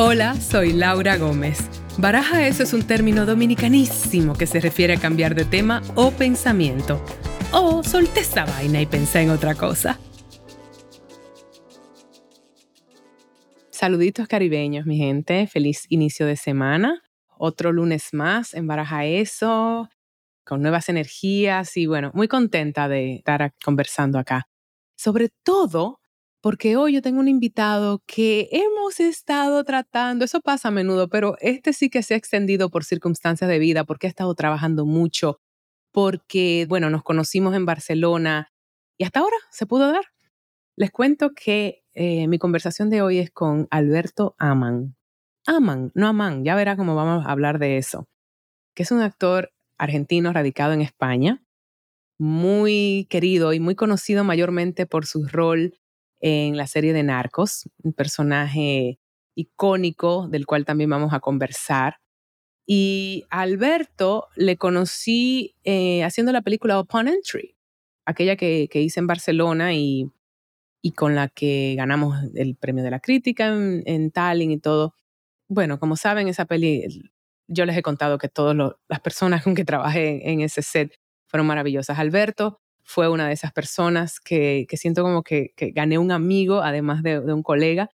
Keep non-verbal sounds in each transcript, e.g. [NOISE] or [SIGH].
Hola, soy Laura Gómez. Baraja eso es un término dominicanísimo que se refiere a cambiar de tema o pensamiento. O solté esta vaina y pensé en otra cosa. Saluditos caribeños, mi gente. Feliz inicio de semana. Otro lunes más en Baraja Eso, con nuevas energías y bueno, muy contenta de estar conversando acá. Sobre todo porque hoy yo tengo un invitado que hemos estado tratando, eso pasa a menudo, pero este sí que se ha extendido por circunstancias de vida, porque ha estado trabajando mucho, porque, bueno, nos conocimos en Barcelona y hasta ahora se pudo dar. Les cuento que eh, mi conversación de hoy es con Alberto Aman. Aman, no Aman, ya verá cómo vamos a hablar de eso, que es un actor argentino radicado en España, muy querido y muy conocido mayormente por su rol en la serie de Narcos, un personaje icónico del cual también vamos a conversar. Y a Alberto le conocí eh, haciendo la película Upon Entry, aquella que, hice en Barcelona y, y, con la que ganamos el premio de la crítica en, en, Tallinn y todo. Bueno, como saben, esa peli, yo les he contado que todas las personas con que trabajé en ese set fueron maravillosas. Alberto fue una de esas personas que, siento como que, gané un amigo, además de, un colega,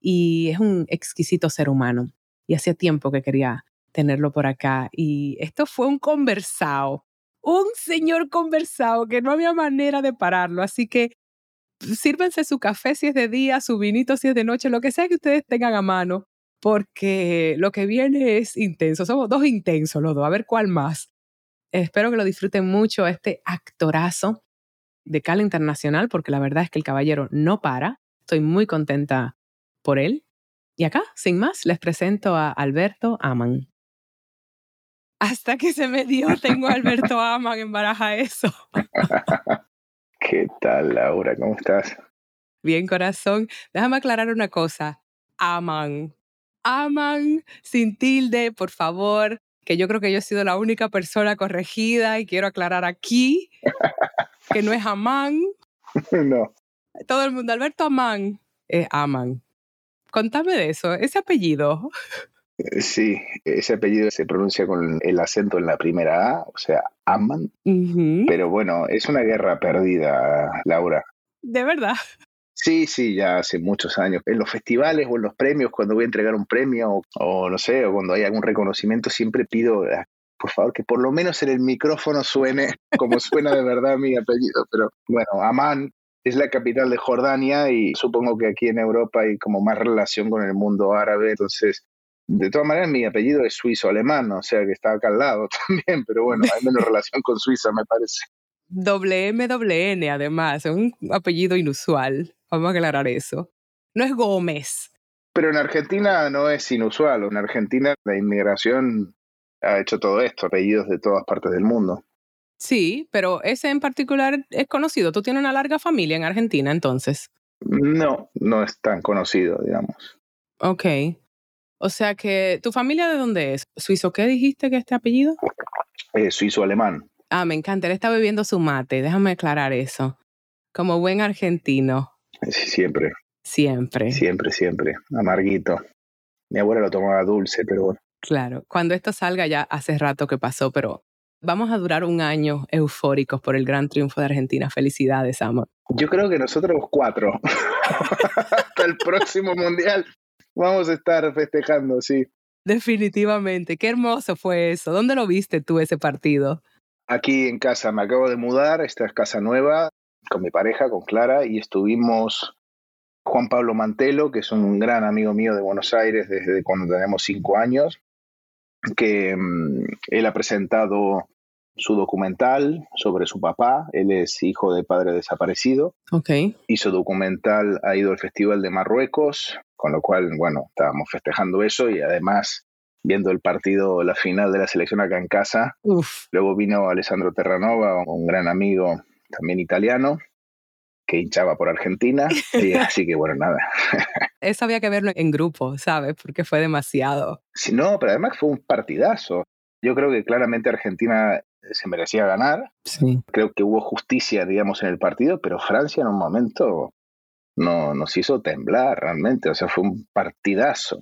y es un exquisito ser humano. Y hacía tiempo que quería tenerlo por acá. Y esto fue un conversado, un señor conversado que no había manera de pararlo. Así que sírvense su café si es de día, su vinito si es de noche, lo que sea que ustedes tengan a mano, porque lo que viene es intenso. Somos dos intensos los dos, a ver cuál más. Espero que lo disfruten mucho este actorazo de Cala Internacional, porque la verdad es que el caballero no para. Estoy muy contenta por él. Y acá, sin más, les presento a Alberto Aman. Hasta que se me dio, tengo a Alberto [LAUGHS] Aman en baraja eso. [LAUGHS] ¿Qué tal, Laura? ¿Cómo estás? Bien, corazón. Déjame aclarar una cosa. Aman. Aman sin tilde, por favor que yo creo que yo he sido la única persona corregida y quiero aclarar aquí que no es Amán. [LAUGHS] No. Todo el mundo, Alberto Amán, es Amán. Contame de eso, ese apellido. Eh, sí, ese apellido se pronuncia con el acento en la primera A, o sea, Amán. Pero bueno, es una guerra perdida, Laura. De verdad. Sí, sí, ya hace muchos años. En los festivales o en los premios, cuando voy a entregar un premio o, no sé, o cuando hay algún reconocimiento, siempre pido, ah, por favor, que por lo menos en el micrófono suene [LAUGHS] como suena de verdad mi apellido. Pero bueno, Amán es la capital de Jordania y supongo que aquí en Europa hay como más relación con el mundo árabe, entonces de todas maneras, mi apellido es suizo-alemán, o sea que está acá al lado [LAUGHS] también, pero bueno, hay menos [LAUGHS] relación con Suiza, me parece. Doble M, doble N, además, es un apellido inusual. Vamos a aclarar eso. No es Gómez. Pero en Argentina no es inusual. En Argentina la inmigración ha hecho todo esto, apellidos de todas partes del mundo. Sí, pero ese en particular es conocido. ¿Tú tienes una larga familia en Argentina entonces? No, no es tan conocido, digamos. Ok. O sea que, ¿tu familia de dónde es? ¿Suizo qué dijiste que este apellido? Eh, Suizo-alemán. Ah, me encanta. Él está bebiendo su mate. Déjame aclarar eso. Como buen argentino. Siempre. Siempre. Siempre, siempre. Amarguito. Mi abuela lo tomaba dulce, pero bueno. Claro. Cuando esto salga ya hace rato que pasó, pero vamos a durar un año eufóricos por el gran triunfo de Argentina. Felicidades, amor. Yo creo que nosotros cuatro. [LAUGHS] Hasta el próximo mundial vamos a estar festejando, sí. Definitivamente. Qué hermoso fue eso. ¿Dónde lo viste tú ese partido? Aquí en casa. Me acabo de mudar. Esta es casa nueva con mi pareja, con Clara, y estuvimos Juan Pablo Mantelo, que es un gran amigo mío de Buenos Aires desde cuando tenemos cinco años, que mm, él ha presentado su documental sobre su papá. Él es hijo de padre desaparecido. Okay. Hizo documental, ha ido al Festival de Marruecos, con lo cual, bueno, estábamos festejando eso y además viendo el partido, la final de la selección acá en casa. Luego vino Alessandro Terranova, un gran amigo también italiano, que hinchaba por Argentina, y [LAUGHS] así que bueno, nada. Eso había que verlo en grupo, ¿sabes? Porque fue demasiado. Sí, no, pero además fue un partidazo. Yo creo que claramente Argentina se merecía ganar. Sí. Creo que hubo justicia, digamos, en el partido, pero Francia en un momento no nos hizo temblar realmente. O sea, fue un partidazo.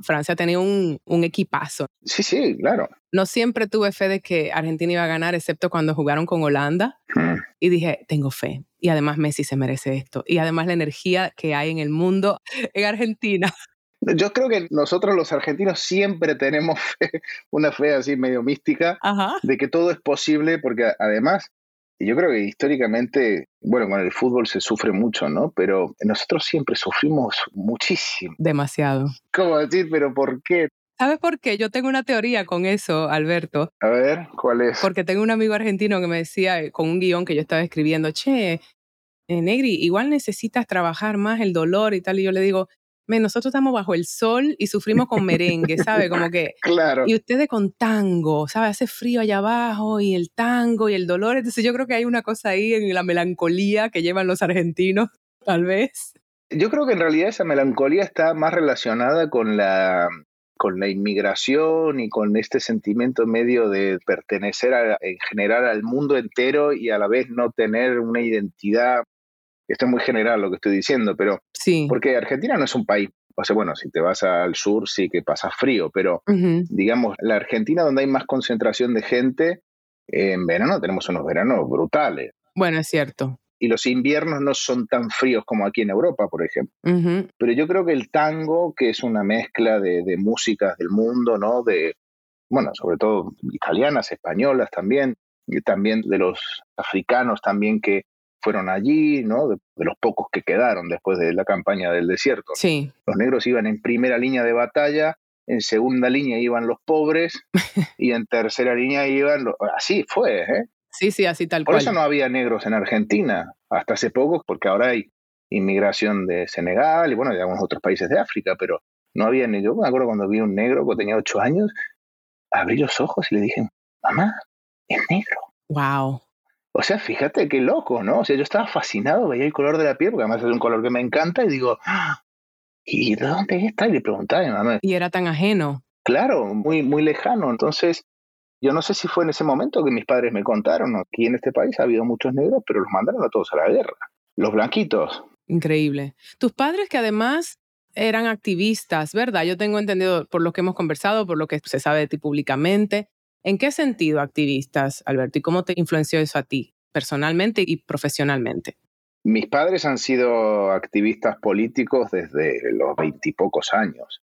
Francia tenía un, un equipazo. Sí, sí, claro. No siempre tuve fe de que Argentina iba a ganar, excepto cuando jugaron con Holanda. Mm. Y dije, tengo fe. Y además Messi se merece esto. Y además la energía que hay en el mundo [LAUGHS] en Argentina. Yo creo que nosotros los argentinos siempre tenemos [LAUGHS] fe, una fe así medio mística Ajá. de que todo es posible, porque además, yo creo que históricamente, bueno, con el fútbol se sufre mucho, ¿no? Pero nosotros siempre sufrimos muchísimo. Demasiado. ¿Cómo decir, pero por qué? ¿Sabes por qué? Yo tengo una teoría con eso, Alberto. A ver, ¿cuál es? Porque tengo un amigo argentino que me decía, eh, con un guion que yo estaba escribiendo, che, eh, Negri, igual necesitas trabajar más el dolor y tal. Y yo le digo, "Men, nosotros estamos bajo el sol y sufrimos con merengue, ¿sabe? Como que [LAUGHS] Claro. y ustedes con tango, ¿sabe? Hace frío allá abajo y el tango y el dolor. Entonces yo creo que hay una cosa ahí en la melancolía que llevan los argentinos, tal vez. Yo creo que en realidad esa melancolía está más relacionada con la, con la inmigración y con este sentimiento medio de pertenecer a- en general al mundo entero y a la vez no tener una identidad. Esto es muy general lo que estoy diciendo, pero Sí. porque Argentina no es un país, o sea, bueno, si te vas al sur sí que pasa frío, pero digamos, la Argentina donde hay más concentración de gente, en verano tenemos unos veranos brutales. Bueno, es cierto. Y los inviernos no son tan fríos como aquí en Europa, por ejemplo. Pero yo creo que el tango, que es una mezcla de, de músicas del mundo, ¿no? De, bueno, sobre todo italianas, españolas también, y también de los africanos también que fueron allí, ¿no? De, de los pocos que quedaron después de la campaña del desierto. Sí. Los negros iban en primera línea de batalla, en segunda línea iban los pobres [LAUGHS] y en tercera línea iban los... Así fue, ¿eh? Sí, sí, así tal Por cual. eso no había negros en Argentina hasta hace poco, porque ahora hay inmigración de Senegal y bueno, de algunos otros países de África, pero no había ni yo me acuerdo cuando vi un negro que tenía ocho años, abrí los ojos y le dije, mamá, es negro. Wow. O sea, fíjate qué loco, ¿no? O sea, yo estaba fascinado, veía el color de la piel, porque además es un color que me encanta, y digo, "Ah, ¿y de dónde está? Y le preguntaba a mi mamá, Y era tan ajeno. claro, muy, muy lejano. Entonces, yo no sé si fue en ese momento que mis padres me contaron, ¿no? aquí en este país ha habido muchos negros, pero los mandaron a todos a la guerra. Los blanquitos. Increíble. Tus padres que además eran activistas, ¿verdad? Yo tengo entendido por lo que hemos conversado, por lo que se sabe de ti públicamente. ¿En qué sentido activistas, Alberto? ¿Y cómo te influenció eso a ti, personalmente y profesionalmente? Mis padres han sido activistas políticos desde los veintipocos años.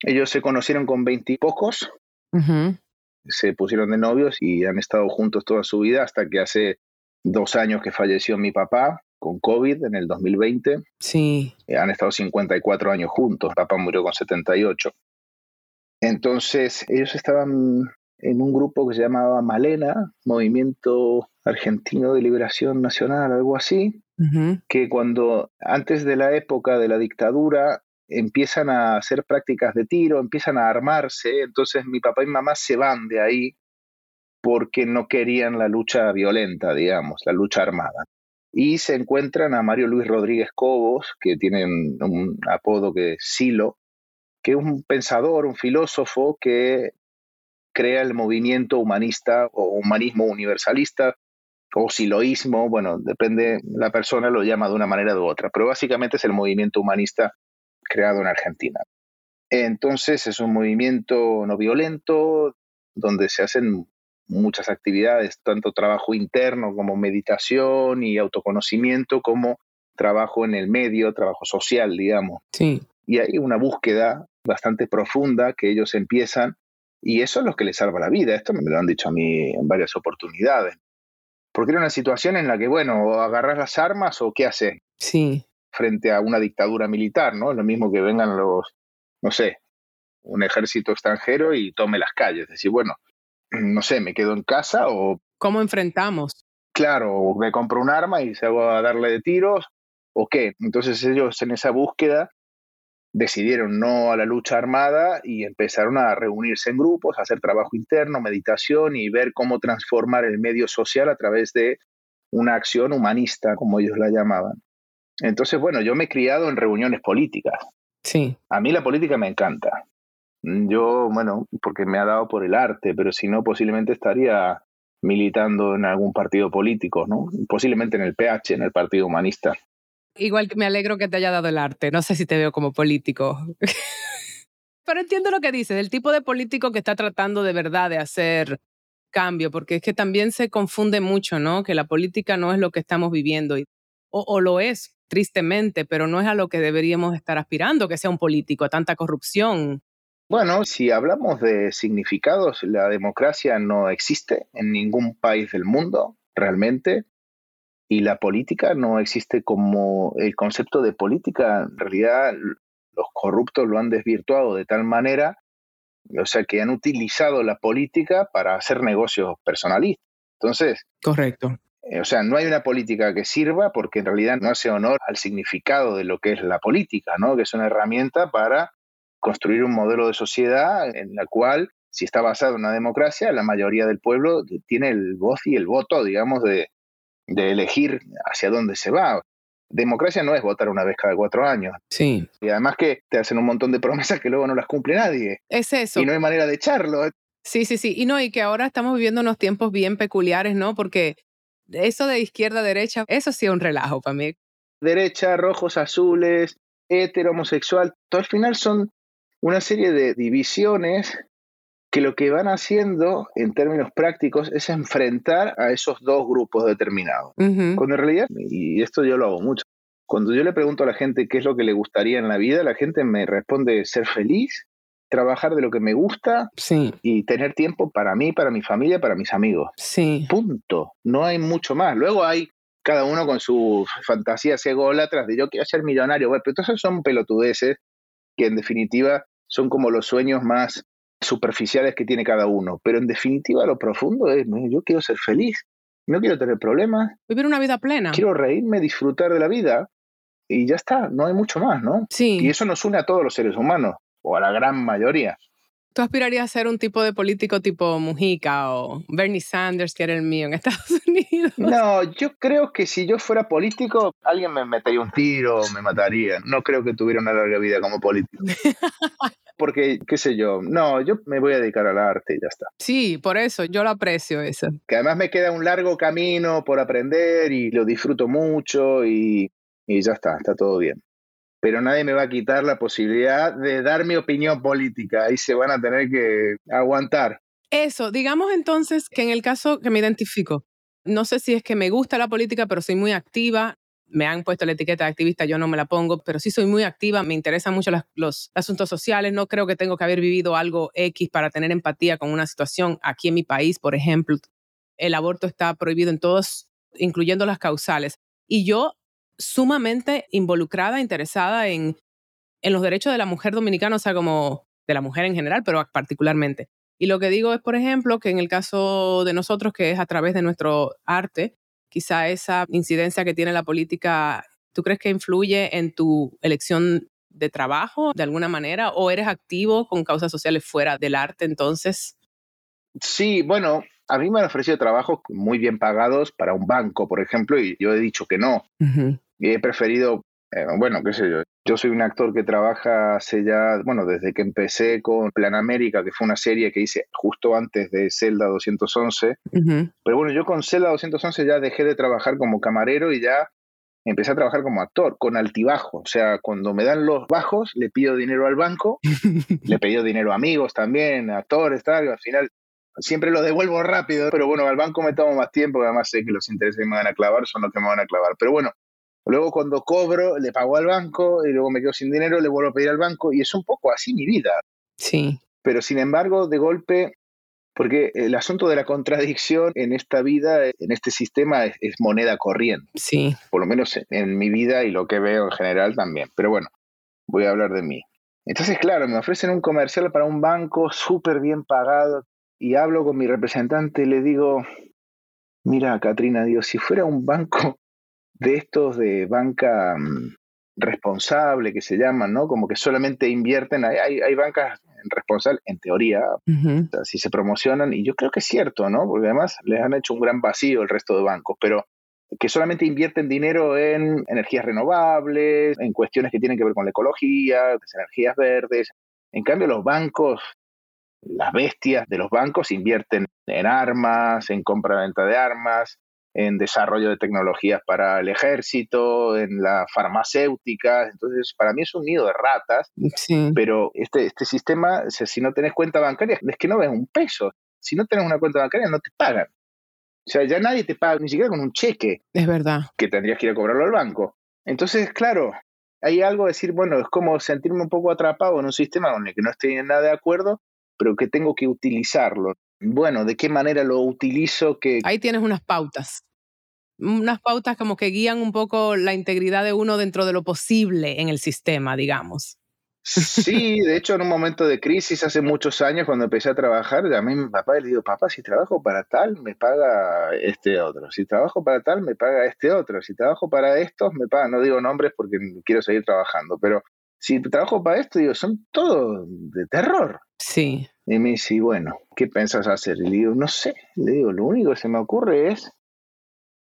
Ellos se conocieron con veintipocos, Ujú. se pusieron de novios y han estado juntos toda su vida hasta que hace dos años que falleció mi papá con COVID en el 2020. Sí. Eh, han estado 54 años juntos, papá murió con 78. Entonces, ellos estaban en un grupo que se llamaba Malena, Movimiento Argentino de Liberación Nacional, algo así, que cuando antes de la época de la dictadura empiezan a hacer prácticas de tiro, empiezan a armarse, entonces mi papá y mamá se van de ahí porque no querían la lucha violenta, digamos, la lucha armada. Y se encuentran a Mario Luis Rodríguez Cobos, que tiene un, un apodo que es Silo, que es un pensador, un filósofo que crea el movimiento humanista o humanismo universalista o siloísmo, bueno, depende, la persona lo llama de una manera u otra, pero básicamente es el movimiento humanista creado en Argentina. Entonces es un movimiento no violento donde se hacen muchas actividades, tanto trabajo interno como meditación y autoconocimiento, como trabajo en el medio, trabajo social, digamos. Sí. Y hay una búsqueda bastante profunda que ellos empiezan y eso es lo que les salva la vida. Esto me lo han dicho a mí en varias oportunidades. Porque era una situación en la que, bueno, o agarras las armas o qué haces Sí. frente a una dictadura militar, ¿no? Lo mismo que vengan los, no sé, un ejército extranjero y tome las calles. Es decir, bueno, no sé, me quedo en casa o, ¿Cómo enfrentamos? claro, o me compro un arma y se hago a darle de tiros o qué. Entonces ellos en esa búsqueda decidieron no a la lucha armada y empezaron a reunirse en grupos, a hacer trabajo interno, meditación y ver cómo transformar el medio social a través de una acción humanista, como ellos la llamaban. Entonces, bueno, yo me he criado en reuniones políticas. Sí. A mí la política me encanta. Yo, bueno, porque me ha dado por el arte, pero si no, posiblemente estaría militando en algún partido político, ¿no? Posiblemente en el PH, en el Partido Humanista. Igual que me alegro que te haya dado el arte. No sé si te veo como político. [LAUGHS] Pero entiendo lo que dices, el tipo de político que está tratando de verdad de hacer cambio, porque es que también se confunde mucho, ¿no? Que la política no es lo que estamos viviendo, o, o lo es, tristemente, pero no es a lo que deberíamos estar aspirando, que sea un político, a tanta corrupción. Bueno, si hablamos de significados, la democracia no existe en ningún país del mundo, realmente, y la política no existe como el concepto de política. En realidad, los corruptos lo han desvirtuado de tal manera, o sea, que han utilizado la política para hacer negocios personalistas. Entonces, correcto. Eh, o sea, no hay una política que sirva porque en realidad no hace honor al significado de lo que es la política, ¿no? Que es una herramienta para construir un modelo de sociedad en la cual, si está basada en una democracia, la mayoría del pueblo tiene el voz y el voto, digamos, de, de elegir hacia dónde se va. Democracia no es votar una vez cada cuatro años. Sí. Y además que te hacen un montón de promesas que luego no las cumple nadie. Es eso. Y no hay manera de echarlo. Sí, sí, sí. Y no, y que ahora estamos viviendo unos tiempos bien peculiares, ¿no? Porque eso de izquierda a derecha, eso sí es un relajo para mí. Derecha, rojos, azules, hetero, homosexual, todo al final son una serie de divisiones que lo que van haciendo en términos prácticos es enfrentar a esos dos grupos determinados. Cuando en realidad, y esto yo lo hago mucho, cuando yo le pregunto a la gente qué es lo que le gustaría en la vida, la gente me responde ser feliz, trabajar de lo que me gusta y tener tiempo para mí, para mi familia, para mis amigos. Sí. Punto. No hay mucho más. Luego hay cada uno con sus fantasías ególatras de yo quiero ser millonario. Bueno, pero entonces son pelotudeces que en definitiva son como los sueños más superficiales que tiene cada uno, pero en definitiva lo profundo es, yo quiero ser feliz, no quiero tener problemas. Vivir una vida plena. Quiero reírme, disfrutar de la vida y ya está, no hay mucho más, ¿no? Sí. Y eso nos une a todos los seres humanos, o a la gran mayoría. ¿Tú aspirarías a ser un tipo de político tipo Mujica o Bernie Sanders, que era el mío en [LAUGHS] Estados Unidos? No, yo creo que si yo fuera político, alguien me metería un tiro, me mataría. No creo que tuviera una larga vida como político. [LAUGHS] Porque, qué sé yo, no, yo me voy a dedicar al arte y ya está. Sí, por eso, yo lo aprecio eso. Que además me queda un largo camino por aprender y lo disfruto mucho y, y ya está, está todo bien pero nadie me va a quitar la posibilidad de dar mi opinión política. Ahí se van a tener que aguantar. Eso, digamos entonces que en el caso que me identifico, no sé si es que me gusta la política, pero soy muy activa. Me han puesto la etiqueta de activista, yo no me la pongo, pero sí soy muy activa, me interesan mucho los asuntos sociales, no creo que tengo que haber vivido algo X para tener empatía con una situación aquí en mi país, por ejemplo. El aborto está prohibido en todos, incluyendo las causales. Y yo sumamente involucrada, interesada en, en los derechos de la mujer dominicana, o sea, como de la mujer en general, pero particularmente. Y lo que digo es, por ejemplo, que en el caso de nosotros, que es a través de nuestro arte, quizá esa incidencia que tiene la política, ¿tú crees que influye en tu elección de trabajo de alguna manera? ¿O eres activo con causas sociales fuera del arte entonces? Sí, bueno, a mí me han ofrecido trabajos muy bien pagados para un banco, por ejemplo, y yo he dicho que no y he preferido, eh, bueno, qué sé yo, yo soy un actor que trabaja hace ya, bueno, desde que empecé con Plan América, que fue una serie que hice justo antes de Zelda 211, pero bueno, yo con Zelda 211 ya dejé de trabajar como camarero y ya empecé a trabajar como actor, con altibajo. O sea, cuando me dan los bajos, le pido dinero al banco, [LAUGHS] le pido dinero a amigos también, a actores, tal, al final siempre lo devuelvo rápido, pero bueno, al banco me tomo más tiempo, además sé que los intereses que me van a clavar son los que me van a clavar. Pero bueno, Luego cuando cobro, le pago al banco y luego me quedo sin dinero, le vuelvo a pedir al banco y es un poco así mi vida. Sí. Pero sin embargo, de golpe, porque el asunto de la contradicción en esta vida, en este sistema, es, moneda corriente. Sí. Por lo menos en, mi vida y lo que veo en general también. Pero bueno, voy a hablar de mí. Entonces, claro, me ofrecen un comercial para un banco súper bien pagado y hablo con mi representante y le digo, mira, Katrina, digo, si fuera un banco de estos de banca mm, responsable que se llaman, ¿no? Como que solamente invierten, hay, hay bancas responsables, en teoría, si se promocionan, y yo creo que es cierto, ¿no? Porque además les han hecho un gran vacío el resto de bancos, pero que solamente invierten dinero en energías renovables, en cuestiones que tienen que ver con la ecología, las energías verdes. En cambio, los bancos, las bestias de los bancos invierten en armas, en compra-venta de armas, en desarrollo de tecnologías para el ejército, en la farmacéutica. Entonces, para mí es un nido de ratas. Sí. Pero este, este sistema, si no tenés cuenta bancaria, es que no ves un peso. Si no tenés una cuenta bancaria, no te pagan. O sea, ya nadie te paga ni siquiera con un cheque. Es verdad. Que tendrías que ir a cobrarlo al banco. Entonces, claro, hay algo de decir, bueno, es como sentirme un poco atrapado en un sistema con el que no estoy en nada de acuerdo, pero que tengo que utilizarlo. Bueno, ¿de qué manera lo utilizo? Que... Ahí tienes unas pautas. Unas pautas como que guían un poco la integridad de uno dentro de lo posible en el sistema, digamos. Sí, de hecho, en un momento de crisis hace muchos años, cuando empecé a trabajar, llamé a mi papá y le digo, papá, si trabajo para tal, me paga este otro. Si trabajo para tal, me paga este otro. Si trabajo para estos, me paga, no digo nombres porque quiero seguir trabajando, pero si trabajo para esto, digo, son todos de terror. Sí. Y me dice, bueno, ¿qué piensas hacer? Y le digo, no sé. Le digo, lo único que se me ocurre es,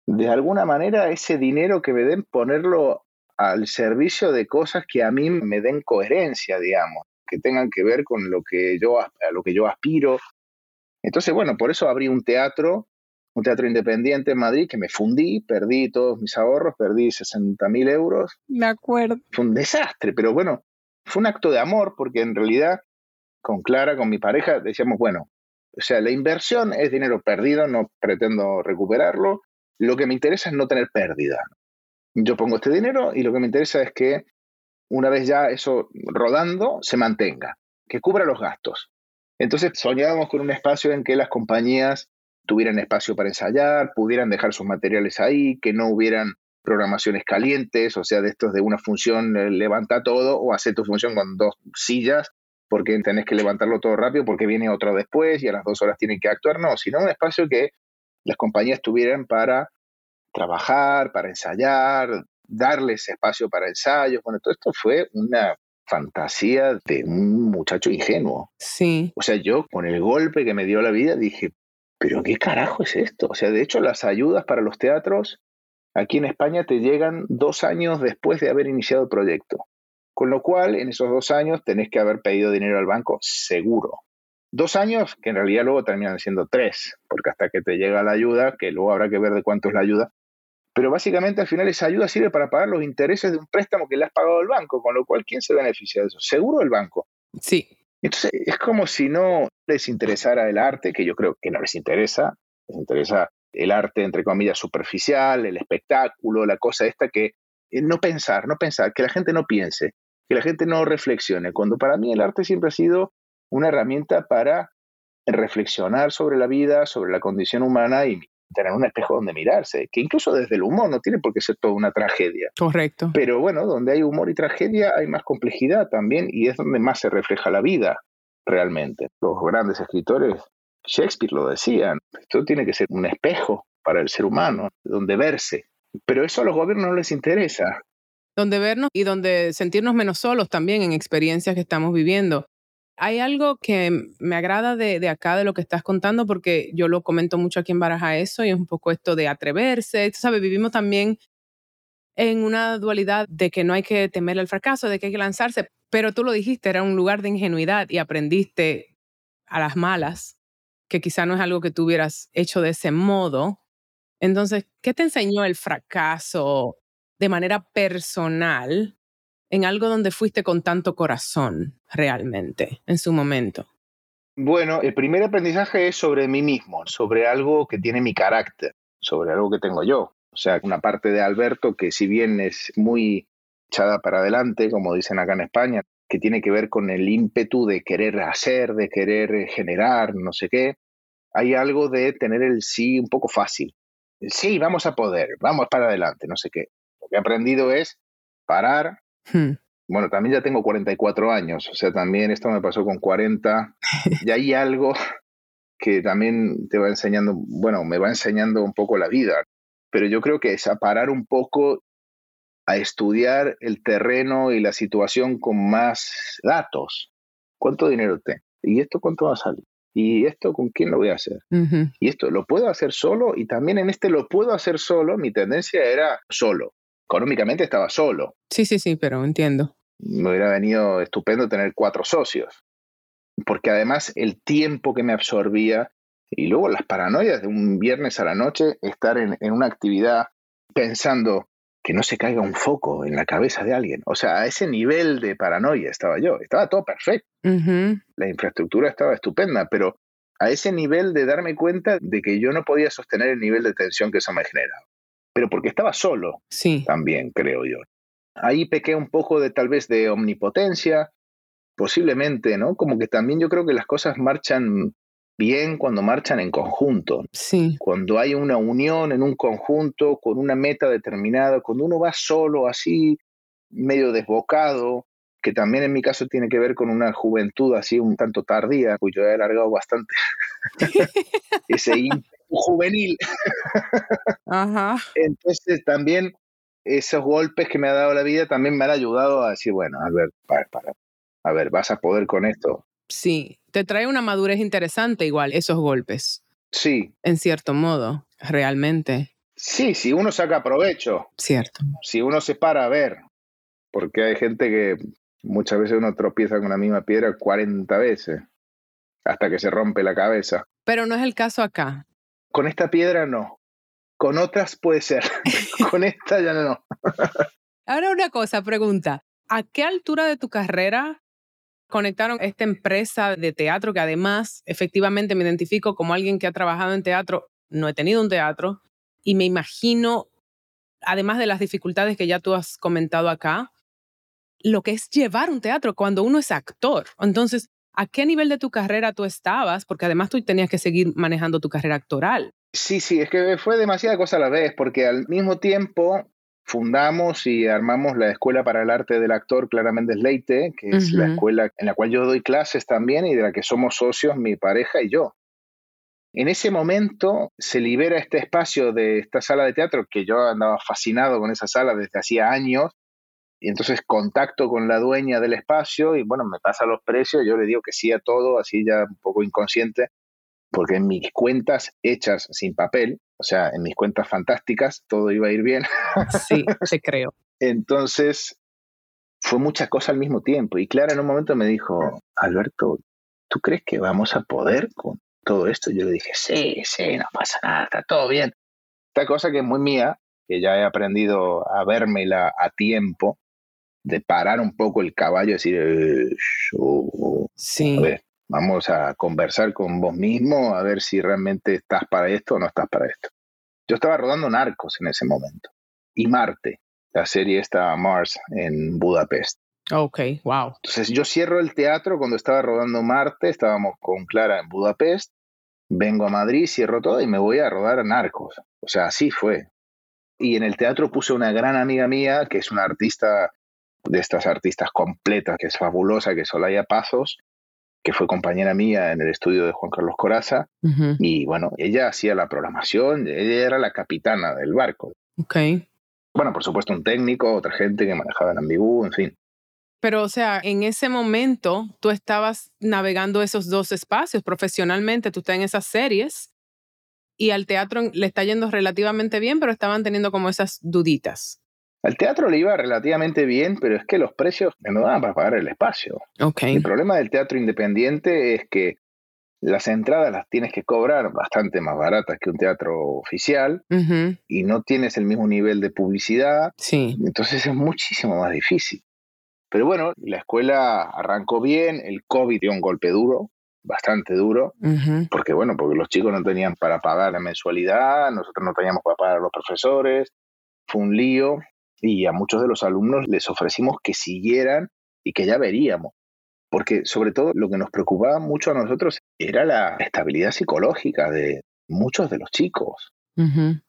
de alguna manera, ese dinero que me den, ponerlo al servicio de cosas que a mí me den coherencia, digamos, que tengan que ver con lo que yo, a lo que yo aspiro. Entonces, bueno, por eso abrí un teatro, un teatro independiente en Madrid, que me fundí, perdí todos mis ahorros, perdí 60 mil euros. Me acuerdo. Fue un desastre, pero bueno, fue un acto de amor, porque en realidad, con Clara, con mi pareja, decíamos, bueno, o sea, la inversión es dinero perdido, no pretendo recuperarlo, lo que me interesa es no tener pérdida yo pongo este dinero y lo que me interesa es que una vez ya eso rodando, se mantenga, que cubra los gastos. Entonces soñábamos con un espacio en que las compañías tuvieran espacio para ensayar, pudieran dejar sus materiales ahí, que no hubieran programaciones calientes, o sea, de estos de una función eh, levanta todo o hace tu función con dos sillas porque tenés que levantarlo todo rápido porque viene otro después y a las dos horas tienen que actuar. No, sino un espacio que las compañías tuvieran para trabajar, para ensayar, darles espacio para ensayos. Bueno, todo esto fue una fantasía de un muchacho ingenuo. Sí. O sea, yo con el golpe que me dio la vida dije, pero ¿qué carajo es esto? O sea, de hecho las ayudas para los teatros aquí en España te llegan dos años después de haber iniciado el proyecto. Con lo cual, en esos dos años tenés que haber pedido dinero al banco seguro. Dos años que en realidad luego terminan siendo tres, porque hasta que te llega la ayuda, que luego habrá que ver de cuánto es la ayuda, pero básicamente al final esa ayuda sirve para pagar los intereses de un préstamo que le has pagado al banco, con lo cual, ¿quién se beneficia de eso? Seguro el banco. Sí. Entonces, es como si no les interesara el arte, que yo creo que no les interesa, les interesa el arte, entre comillas, superficial, el espectáculo, la cosa esta que eh, no pensar, no pensar, que la gente no piense, que la gente no reflexione, cuando para mí el arte siempre ha sido una herramienta para reflexionar sobre la vida, sobre la condición humana y tener un espejo donde mirarse, que incluso desde el humor no tiene por qué ser toda una tragedia. Correcto. Pero bueno, donde hay humor y tragedia hay más complejidad también y es donde más se refleja la vida realmente. Los grandes escritores, Shakespeare lo decían, esto tiene que ser un espejo para el ser humano, donde verse. Pero eso a los gobiernos no les interesa. Donde vernos y donde sentirnos menos solos también en experiencias que estamos viviendo. Hay algo que me agrada de, acá, de lo que estás contando, porque yo lo comento mucho aquí en Baraja eso, y es un poco esto de atreverse. Tú sabes, vivimos también en una dualidad de que no hay que temer el fracaso, de que hay que lanzarse, pero tú lo dijiste, era un lugar de ingenuidad y aprendiste a las malas, que quizá no es algo que tú hubieras hecho de ese modo. Entonces, ¿qué te enseñó el fracaso de manera personal en algo donde fuiste con tanto corazón realmente en su momento? Bueno, el primer aprendizaje es sobre mí mismo, sobre algo que tiene mi carácter, sobre algo que tengo yo. O sea, una parte de Alberto que si bien es muy echada para adelante, como dicen acá en España, que tiene que ver con el ímpetu de querer hacer, de querer generar, no sé qué, hay algo de tener el sí un poco fácil. Sí, vamos a poder, vamos para adelante, no sé qué. Lo que he aprendido es parar, Hmm. Bueno, también ya tengo 44 años, o sea, también esto me pasó con 40. [LAUGHS] y hay algo que también te va enseñando, bueno, me va enseñando un poco la vida, pero yo creo que es a parar un poco a estudiar el terreno y la situación con más datos. ¿Cuánto dinero tengo? ¿Y esto cuánto va a salir? ¿Y esto con quién lo voy a hacer? Y esto lo puedo hacer solo y también en este lo puedo hacer solo, mi tendencia era solo económicamente estaba solo. Sí, sí, sí, pero entiendo. Me hubiera venido estupendo tener cuatro socios, porque además el tiempo que me absorbía Y luego las paranoias de un viernes a la noche, estar en, en una actividad pensando que no se caiga un foco en la cabeza de alguien. O sea, a ese nivel de paranoia estaba yo. Estaba todo perfecto. La infraestructura estaba estupenda, pero a ese nivel de darme cuenta de que yo no podía sostener el nivel de tensión que eso me generaba. Pero porque estaba solo sí. también, creo yo. Ahí pequé un poco de tal vez de omnipotencia, posiblemente, ¿no? Como que también yo creo que las cosas marchan bien cuando marchan en conjunto. Sí. Cuando hay una unión en un conjunto, con una meta determinada, cuando uno va solo así, medio desbocado, que también en mi caso tiene que ver con una juventud así un tanto tardía, pues yo he alargado bastante [LAUGHS] ese juvenil. Ajá. Entonces también esos golpes que me ha dado la vida también me han ayudado a decir, bueno, a ver, para, para, a ver, vas a poder con esto. Sí, te trae una madurez interesante igual esos golpes. Sí. En cierto modo, realmente. Sí, si uno saca provecho. Cierto. Si uno se para a ver, porque hay gente que muchas veces uno tropieza con la misma piedra 40 veces hasta que se rompe la cabeza. Pero no es el caso acá. Con esta piedra no. Con otras puede ser. [LAUGHS] con esta ya no. Ahora una cosa, pregunta. ¿A qué altura de tu carrera conectaron esta empresa de teatro que además efectivamente me identifico como alguien que ha trabajado en teatro, no he tenido un teatro y me imagino, además de las dificultades que ya tú has comentado acá, lo que es llevar un teatro cuando uno es actor. Entonces, ¿a qué nivel de tu carrera tú estabas? Porque además tú tenías que seguir manejando tu carrera actoral. Sí, sí, es que fue demasiada cosa a la vez, porque al mismo tiempo fundamos y armamos la Escuela para el Arte del Actor Claramente Leite, que es la escuela en la cual yo doy clases también y de la que somos socios mi pareja y yo. En ese momento se libera este espacio de esta sala de teatro, que yo andaba fascinado con esa sala desde hacía años, y entonces contacto con la dueña del espacio y bueno, me pasa los precios, yo le digo que sí a todo, así ya un poco inconsciente, porque en mis cuentas hechas sin papel, o sea, en mis cuentas fantásticas, todo iba a ir bien. [LAUGHS] Sí, te creo. Entonces, fue mucha cosa al mismo tiempo. Y Clara en un momento me dijo, Alberto, ¿tú crees que vamos a poder con todo esto? Yo le dije, sí, sí, no pasa nada, está todo bien. Esta cosa que es muy mía, que ya he aprendido a vérmela a tiempo, de parar un poco el caballo y decir, sí. a ver, Vamos a conversar con vos mismo a ver si realmente estás para esto o no estás para esto. Yo estaba rodando Narcos en ese momento y Marte, la serie esta Mars en Budapest. Ok, wow. Entonces yo cierro el teatro cuando estaba rodando Marte, estábamos con Clara en Budapest, vengo a Madrid, cierro todo y me voy a rodar Narcos. O sea, así fue. Y en el teatro puse una gran amiga mía, que es una artista de estas artistas completas, que es fabulosa, que es Olaya Pasos, que fue compañera mía en el estudio de Juan Carlos Coraza. Y bueno, ella hacía la programación, ella era la capitana del barco. Ok. Bueno, por supuesto, un técnico, otra gente que manejaba el ambigú, en fin. Pero, o sea, en ese momento tú estabas navegando esos dos espacios profesionalmente, tú estás en esas series y al teatro le está yendo relativamente bien, pero estaban teniendo como esas duditas. Al teatro le iba relativamente bien, pero es que los precios no daban para pagar el espacio. Okay. El problema del teatro independiente es que las entradas las tienes que cobrar bastante más baratas que un teatro oficial y no tienes el mismo nivel de publicidad. Sí. Entonces es muchísimo más difícil. Pero bueno, la escuela arrancó bien, el COVID dio un golpe duro, bastante duro, porque bueno, porque los chicos no tenían para pagar la mensualidad, nosotros no teníamos para pagar a los profesores, fue un lío, y a muchos de los alumnos les ofrecimos que siguieran y que ya veríamos. Porque sobre todo lo que nos preocupaba mucho a nosotros era la estabilidad psicológica de muchos de los chicos.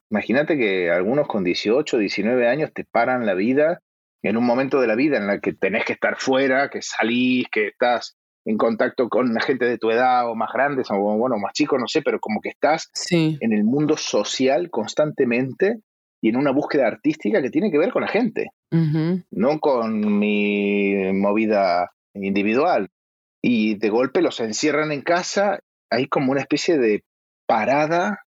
Imagínate que algunos con 18, 19 años te paran la vida en un momento de la vida en la que tenés que estar fuera, que salís, que estás en contacto con la gente de tu edad o más grandes o bueno, más chicos, no sé, pero como que estás en el mundo social constantemente y en una búsqueda artística que tiene que ver con la gente, no con mi movida individual. Y de golpe los encierran en casa, hay como una especie de parada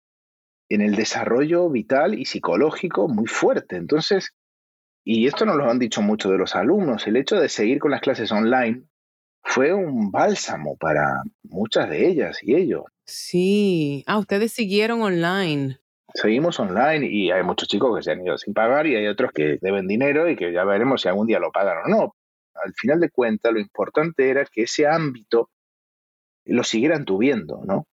en el desarrollo vital y psicológico muy fuerte. Entonces, y esto nos lo han dicho muchos de los alumnos, el hecho de seguir con las clases online fue un bálsamo para muchas de ellas y ellos. Sí. Ah, ustedes siguieron online. Seguimos online y hay muchos chicos que se han ido sin pagar y hay otros que deben dinero y que ya veremos si algún día lo pagan o no. Al final de cuentas, lo importante era que ese ámbito lo siguieran tuviendo, ¿no?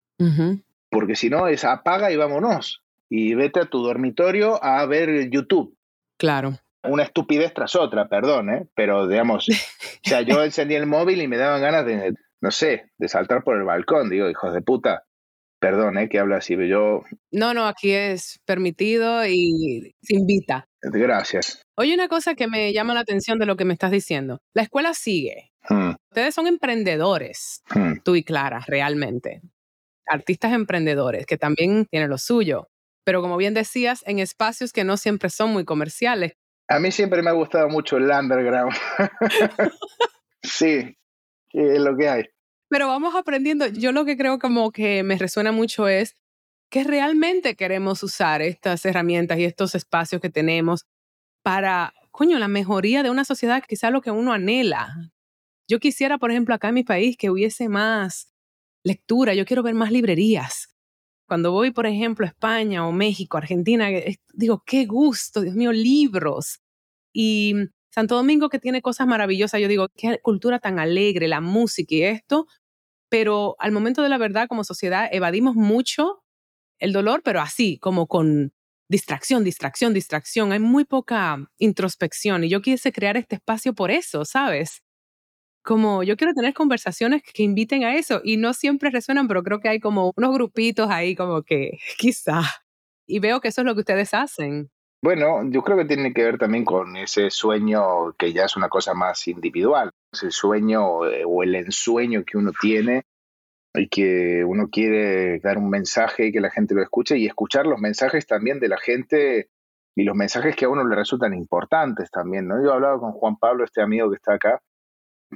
Porque si no, es apaga y vámonos. Y vete a tu dormitorio a ver YouTube. Claro. Una estupidez tras otra, perdón, ¿eh? Pero digamos, [LAUGHS] o sea, yo encendí el móvil y me daban ganas de, no sé, de saltar por el balcón. Digo, hijos de puta, perdón, ¿eh? Que habla así, yo... No, no, aquí es permitido y se invita. Gracias. Oye, una cosa que me llama la atención de lo que me estás diciendo. La escuela sigue. Hmm. Ustedes son emprendedores, hmm. tú y Clara, realmente. Artistas emprendedores que también tienen lo suyo. Pero como bien decías, en espacios que no siempre son muy comerciales. A mí siempre me ha gustado mucho el underground. [LAUGHS] sí, es lo que hay. Pero vamos aprendiendo. Yo lo que creo como que me resuena mucho es que realmente queremos usar estas herramientas y estos espacios que tenemos para, coño, la mejoría de una sociedad, quizá lo que uno anhela. Yo quisiera, por ejemplo, acá en mi país que hubiese más lectura, yo quiero ver más librerías. Cuando voy, por ejemplo, a España o México, Argentina, digo, qué gusto, Dios mío, libros. Y Santo Domingo que tiene cosas maravillosas, yo digo, qué cultura tan alegre, la música y esto, pero al momento de la verdad como sociedad evadimos mucho el dolor, pero así, como con distracción, distracción, distracción. Hay muy poca introspección y yo quise crear este espacio por eso, ¿sabes? Como yo quiero tener conversaciones que inviten a eso y no siempre resuenan, pero creo que hay como unos grupitos ahí como que [LAUGHS] quizá. Y veo que eso es lo que ustedes hacen. Bueno, yo creo que tiene que ver también con ese sueño que ya es una cosa más individual, el sueño eh, o el ensueño que uno tiene y que uno quiere dar un mensaje y que la gente lo escuche y escuchar los mensajes también de la gente y los mensajes que a uno le resultan importantes también, ¿no? Yo hablaba con Juan Pablo, este amigo que está acá,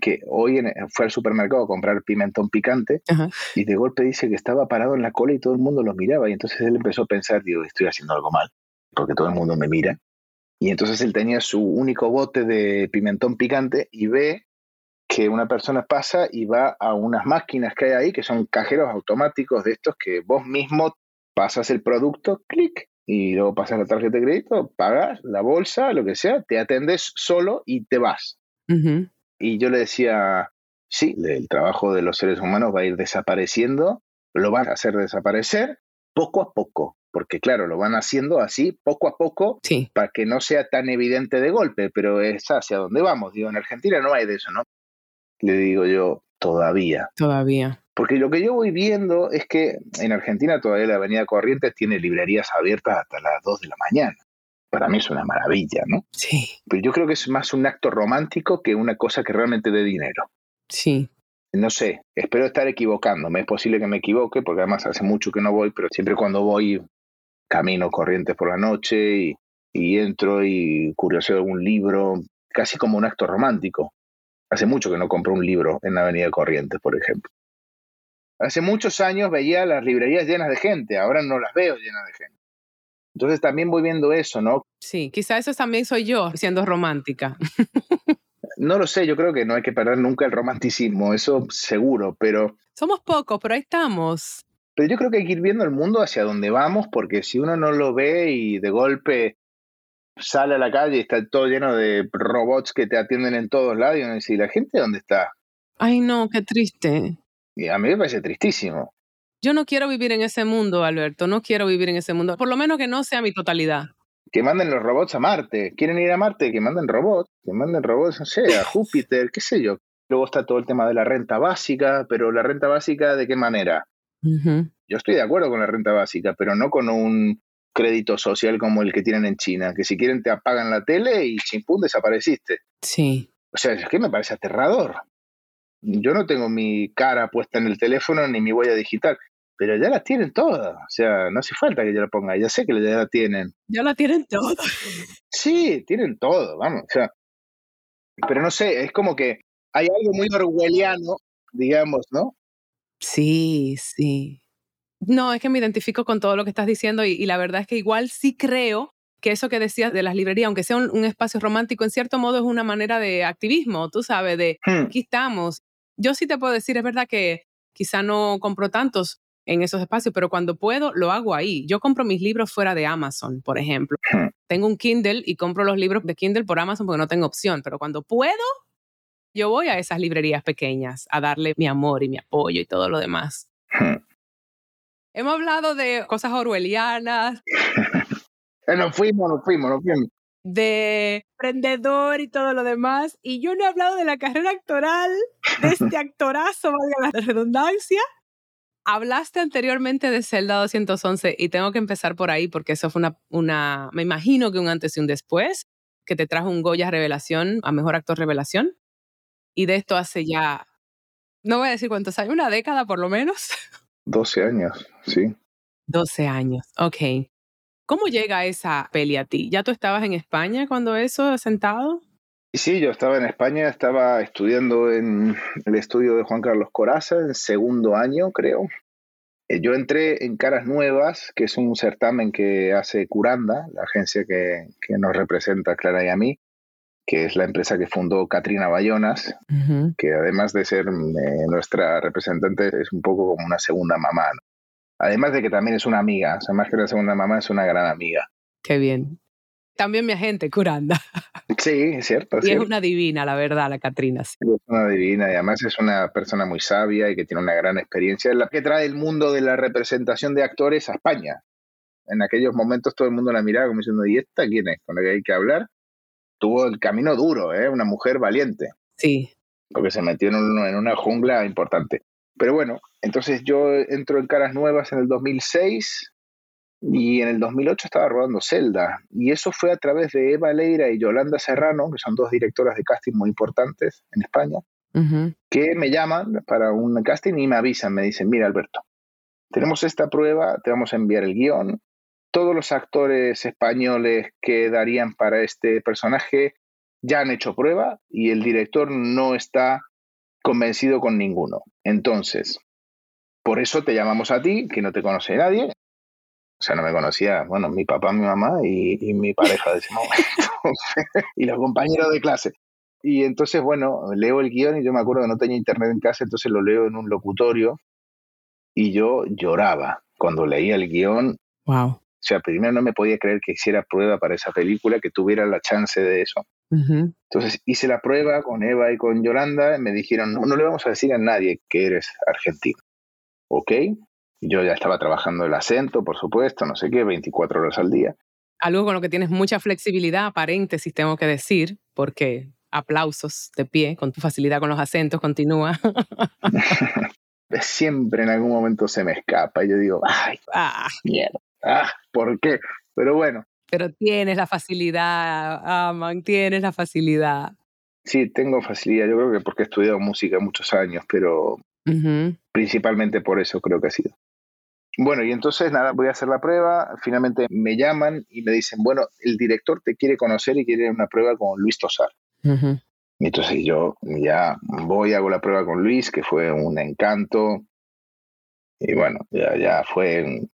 que hoy fue al supermercado a comprar pimentón picante y de golpe dice que estaba parado en la cola y todo el mundo lo miraba y entonces él empezó a pensar, digo, estoy haciendo algo mal porque todo el mundo me mira. Y entonces él tenía su único bote de pimentón picante y ve que una persona pasa y va a unas máquinas que hay ahí, que son cajeros automáticos de estos que vos mismo pasas el producto, clic, y luego pasas la tarjeta de crédito, pagas la bolsa, lo que sea, te atendes solo y te vas. Y yo le decía, sí, el trabajo de los seres humanos va a ir desapareciendo, lo van a hacer desaparecer poco a poco porque claro, lo van haciendo así poco a poco para que no sea tan evidente de golpe, pero es hacia dónde vamos. Digo, en Argentina no hay de eso, ¿no? Le digo yo, todavía. Todavía. Porque lo que yo voy viendo es que en Argentina todavía la Avenida Corrientes tiene librerías abiertas hasta las 2 de la mañana. Para mí es una maravilla, ¿no? Sí. Pero yo creo que es más un acto romántico que una cosa que realmente dé dinero. Sí, no sé, espero estar equivocándome. Es posible que me equivoque, porque además hace mucho que no voy, pero siempre cuando voy camino corrientes por la noche y, entro y curioseo algún libro, casi como un acto romántico. Hace mucho que no compro un libro en la Avenida Corrientes, por ejemplo. Hace muchos años veía las librerías llenas de gente, ahora no las veo llenas de gente. Entonces también voy viendo eso, ¿no? Sí, quizá eso también soy yo, siendo romántica. [LAUGHS] no lo sé, yo creo que no hay que perder nunca el romanticismo, eso seguro, pero... Somos pocos, pero ahí estamos. Pero yo creo que hay que ir viendo el mundo hacia donde vamos, porque si uno no lo ve y de golpe sale a la calle y está todo lleno de robots que te atienden en todos lados, y uno dice, ¿y la gente dónde está? Ay, no, qué triste. Y a mí me parece tristísimo. Yo no quiero vivir en ese mundo, Alberto, no quiero vivir en ese mundo, por lo menos que no sea mi totalidad. Que manden los robots a Marte. ¿Quieren ir a Marte? Que manden robots. Que manden robots, no sé, a [LAUGHS] Júpiter, qué sé yo. Luego está todo el tema de la renta básica, pero la renta básica, ¿de qué manera? Yo estoy de acuerdo con la renta básica, pero no con un crédito social como el que tienen en China, que si quieren te apagan la tele y chimpún desapareciste. Sí. O sea, es que me parece aterrador. Yo no tengo mi cara puesta en el teléfono ni mi huella digital, pero ya la tienen todas. O sea, no hace falta que yo la ponga, ya sé que ya la tienen. Ya la tienen todas. Sí, tienen todo, vamos. O sea, pero no sé, es como que hay algo muy orwelliano, digamos, ¿no? Sí, sí. No, es que me identifico con todo lo que estás diciendo y, la verdad es que igual sí creo que eso que decías de las librerías, aunque sea un, espacio romántico, en cierto modo es una manera de activismo, tú sabes, de hmm. aquí estamos. Yo sí te puedo decir, es verdad que quizá no compro tantos en esos espacios, pero cuando puedo lo hago ahí. Yo compro mis libros fuera de Amazon, por ejemplo. Hmm. Tengo un Kindle y compro los libros de Kindle por Amazon porque no tengo opción, pero cuando puedo, yo voy a esas librerías pequeñas a darle mi amor y mi apoyo y todo lo demás. Hmm. Hemos hablado de cosas orwellianas, [LAUGHS] Eh, nos fuimos, nos fuimos, nos fuimos. de emprendedor y todo lo demás, y yo no he hablado de la carrera actoral, de este [LAUGHS] actorazo, valga la redundancia. Hablaste anteriormente de Zelda 211 y tengo que empezar por ahí porque eso fue una, una, me imagino que un antes y un después, que te trajo un Goya Revelación a Mejor Actor Revelación. Y de esto hace ya, no voy a decir cuántos años, una década por lo menos. [LAUGHS] 12 años, sí. 12 años, ok. ¿Cómo llega esa peli a ti? ¿Ya tú estabas en España cuando eso, sentado? Y sí, yo estaba en España, estaba estudiando en el estudio de Juan Carlos Coraza, en segundo año, creo. Eh, Yo entré en Caras Nuevas, que es un certamen que hace Curanda, la agencia que, que nos representa a Clara y a mí, que es la empresa que fundó Katrina Bayonas, que además de ser eh, nuestra representante es un poco como una segunda mamá. ¿no? Además de que también es una amiga, o sea, más que una segunda mamá, es una gran amiga. Qué bien. También mi agente, Curanda. [LAUGHS] Sí, es cierto. Y es una divina, la verdad, la Catrina. sí. Es una divina y además es una persona muy sabia y que tiene una gran experiencia, la que trae el mundo de la representación de actores a España. En aquellos momentos todo el mundo la miraba como diciendo, ¿y esta quién es? Con la que hay que hablar. Tuvo el camino duro, ¿eh? una mujer valiente, Sí. porque se metió en, un- en una jungla importante. Pero bueno, entonces yo entro en Caras Nuevas en el 2006 y en el 2008 estaba rodando Zelda. Y eso fue a través de Eva Leira y Yolanda Serrano, que son dos directoras de casting muy importantes en España que me llaman para un casting y me avisan, me dicen, mira Alberto, tenemos esta prueba, te vamos a enviar el guion, todos los actores españoles que darían para este personaje ya han hecho prueba y el director no está convencido con ninguno. Entonces, por eso te llamamos a ti, que no te conoce nadie. O sea, no me conocía, bueno, mi papá, mi mamá y, mi pareja de ese momento. [LAUGHS] y los compañeros de clase. Y entonces, bueno, leo el guion y yo me acuerdo que no tenía internet en casa, entonces lo leo en un locutorio y yo lloraba cuando leía el guion. Wow. O sea, primero no me podía creer que hiciera prueba para esa película, que tuviera la chance de eso. Entonces hice la prueba con Eva y con Yolanda y me dijeron, no, no le vamos a decir a nadie que eres argentino. ¿Ok? Yo ya estaba trabajando el acento, por supuesto, no sé qué, 24 horas al día. Algo con lo que tienes mucha flexibilidad, paréntesis tengo que decir, porque aplausos de pie, con tu facilidad con los acentos, continúa. [LAUGHS] Siempre en algún momento se me escapa y yo digo, ay, Ah, mierda, ah, ¿por qué? Pero bueno, pero tienes la facilidad, ah, man, tienes la facilidad. sí, tengo facilidad, yo creo que porque he estudiado música muchos años, pero principalmente por eso creo que ha sido. Bueno, y entonces nada, voy a hacer la prueba, finalmente me llaman y me dicen, bueno, el director te quiere conocer y quiere una prueba con Luis Tosar. Ujú. Y entonces yo ya voy, hago la prueba con Luis, que fue un encanto. Y bueno, ya, ya fue,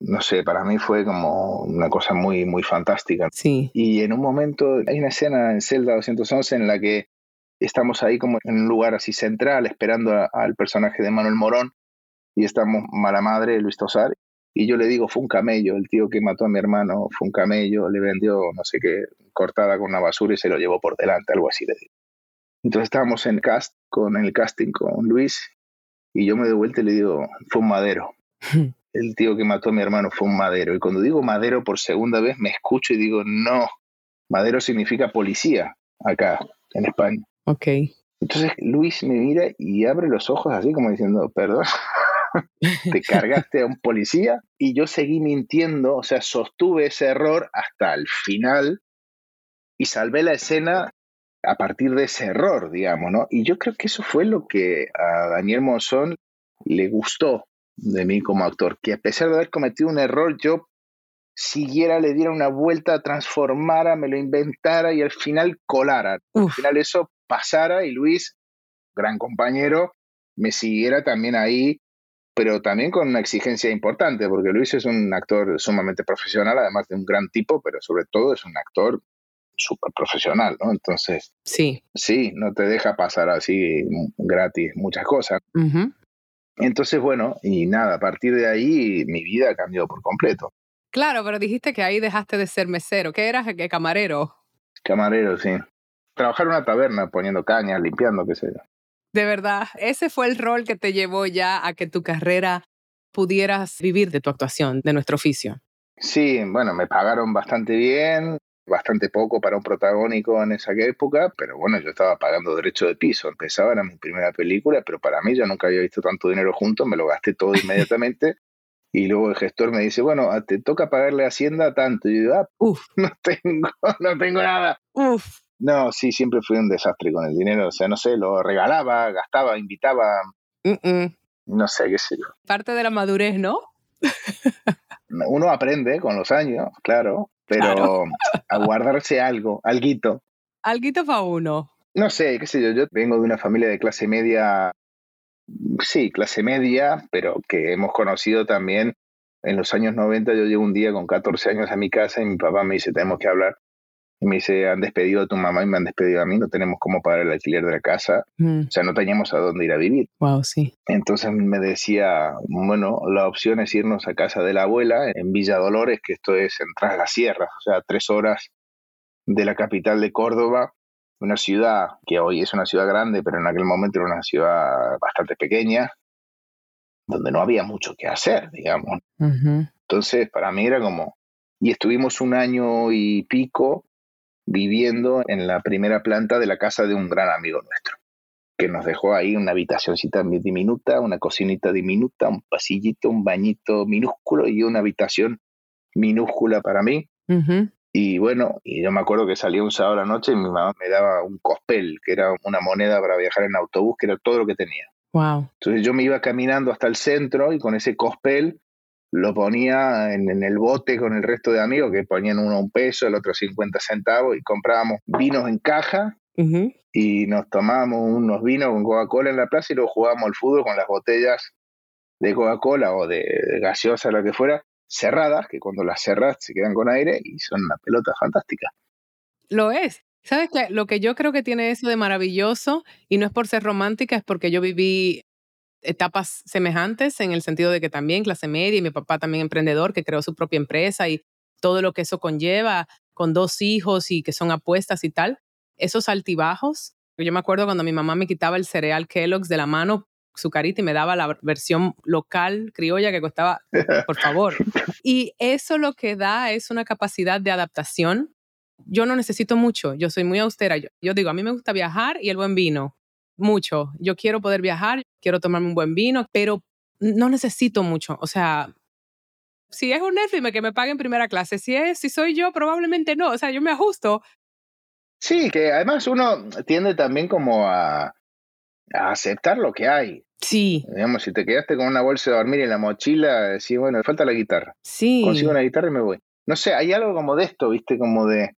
no sé, para mí fue como una cosa muy, muy fantástica. Sí. Y en un momento, hay una escena en Zelda 211 en la que estamos ahí como en un lugar así central, esperando a- al personaje de Manuel Morón, y estamos mala madre, Luis Tosar, y yo le digo, fue un camello, el tío que mató a mi hermano fue un camello, le vendió no sé qué, cortada con una basura y se lo llevó por delante, algo así le digo. Entonces estábamos en cast, con el casting con Luis, y yo me doy vuelta y le digo, fue un madero. [LAUGHS] El tío que mató a mi hermano fue un madero. Y cuando digo madero por segunda vez, me escucho y digo, no, madero significa policía acá, en España. Ok. Entonces Luis me mira y abre los ojos así como diciendo, perdón, [LAUGHS] te [LAUGHS] cargaste a un policía y yo seguí mintiendo, o sea, sostuve ese error hasta el final y salvé la escena a partir de ese error, digamos, ¿no? Y yo creo que eso fue lo que a Daniel Monzón le gustó de mí como actor, que a pesar de haber cometido un error, yo siguiera, le diera una vuelta, transformara, me lo inventara y al final colara. Al final eso pasara y Luis, gran compañero, me siguiera también ahí, pero también con una exigencia importante, porque Luis es un actor sumamente profesional, además de un gran tipo, pero sobre todo es un actor súper profesional, ¿no? Entonces, sí. sí, no te deja pasar así gratis muchas cosas. Entonces, bueno, y nada, a partir de ahí mi vida cambió por completo. Claro, pero dijiste que ahí dejaste de ser mesero. ¿Qué eras? ¿Qué camarero? Camarero, sí. Trabajar en una taberna poniendo cañas, limpiando, qué sé yo. De verdad, ese fue el rol que te llevó ya a que tu carrera pudieras vivir de tu actuación, de nuestro oficio. Sí, bueno, me pagaron bastante bien, bastante poco para un protagónico en esa época, pero bueno, yo estaba pagando derecho de piso. Empezaba, era mi primera película, pero para mí yo nunca había visto tanto dinero junto, me lo gasté todo inmediatamente. [LAUGHS] y luego el gestor me dice, bueno, ah, te toca pagarle a Hacienda tanto. Y yo digo, ah, Uf. [LAUGHS] no tengo, no tengo nada. Uf. No, sí, siempre fui un desastre con el dinero. O sea, no sé, lo regalaba, gastaba, invitaba. No sé, qué sé yo. Parte de la madurez, ¿no? [LAUGHS] Uno aprende con los años, claro, pero a guardarse algo, alguito. Alguito para uno. No sé, qué sé yo, yo vengo de una familia de clase media, sí, clase media, pero que hemos conocido también en los años 90. Yo llego un día con 14 años a mi casa y mi papá me dice, tenemos que hablar. Y me dice, han despedido a tu mamá y me han despedido a mí, no tenemos cómo pagar el alquiler de la casa, mm. o sea, no teníamos a dónde ir a vivir. Wow, sí. Entonces me decía, bueno, la opción es irnos a casa de la abuela en Villa Dolores, que esto es en Tras las Sierras, o sea, tres horas de la capital de Córdoba, una ciudad que hoy es una ciudad grande, pero en aquel momento era una ciudad bastante pequeña, donde no había mucho que hacer, digamos. Entonces, para mí era como, y estuvimos un año y pico viviendo en la primera planta de la casa de un gran amigo nuestro, que nos dejó ahí una habitacióncita diminuta, una cocinita diminuta, un pasillito, un bañito minúsculo y una habitación minúscula para mí. Y bueno, y yo me acuerdo que salía un sábado a la noche y mi mamá me daba un cospel, que era una moneda para viajar en autobús, que era todo lo que tenía. Wow. Entonces yo me iba caminando hasta el centro y con ese cospel lo ponía en, el bote con el resto de amigos que ponían uno un peso, el otro 50 centavos y comprábamos vinos en caja y nos tomábamos unos vinos con Coca-Cola en la plaza y luego jugábamos al fútbol con las botellas de Coca-Cola o de, gaseosa, lo que fuera, cerradas, que cuando las cerras se quedan con aire y son una pelota fantástica. Lo es. ¿Sabes qué? Lo que yo creo que tiene eso de maravilloso, y no es por ser romántica, es porque yo viví etapas semejantes en el sentido de que también clase media y mi papá también emprendedor que creó su propia empresa y todo lo que eso conlleva con dos hijos y que son apuestas y tal, esos altibajos. Yo me acuerdo cuando mi mamá me quitaba el cereal Kellogg's de la mano, su carita y me daba la versión local criolla que costaba, por favor. [LAUGHS] Y eso lo que da es una capacidad de adaptación. Yo no necesito mucho, yo soy muy austera. yo digo, a mí me gusta viajar y el buen vino mucho. Yo quiero poder viajar, quiero tomarme un buen vino, pero no necesito mucho. O sea, si es un Netflix que me pague en primera clase, si es, si soy yo, probablemente no. O sea, yo me ajusto. Sí, que además uno tiende también como a, a aceptar lo que hay. Sí. Digamos, si te quedaste con una bolsa de dormir en la mochila, decís, bueno, me falta la guitarra. Sí. Consigo una guitarra y me voy. No sé, hay algo como de esto, ¿viste? Como de,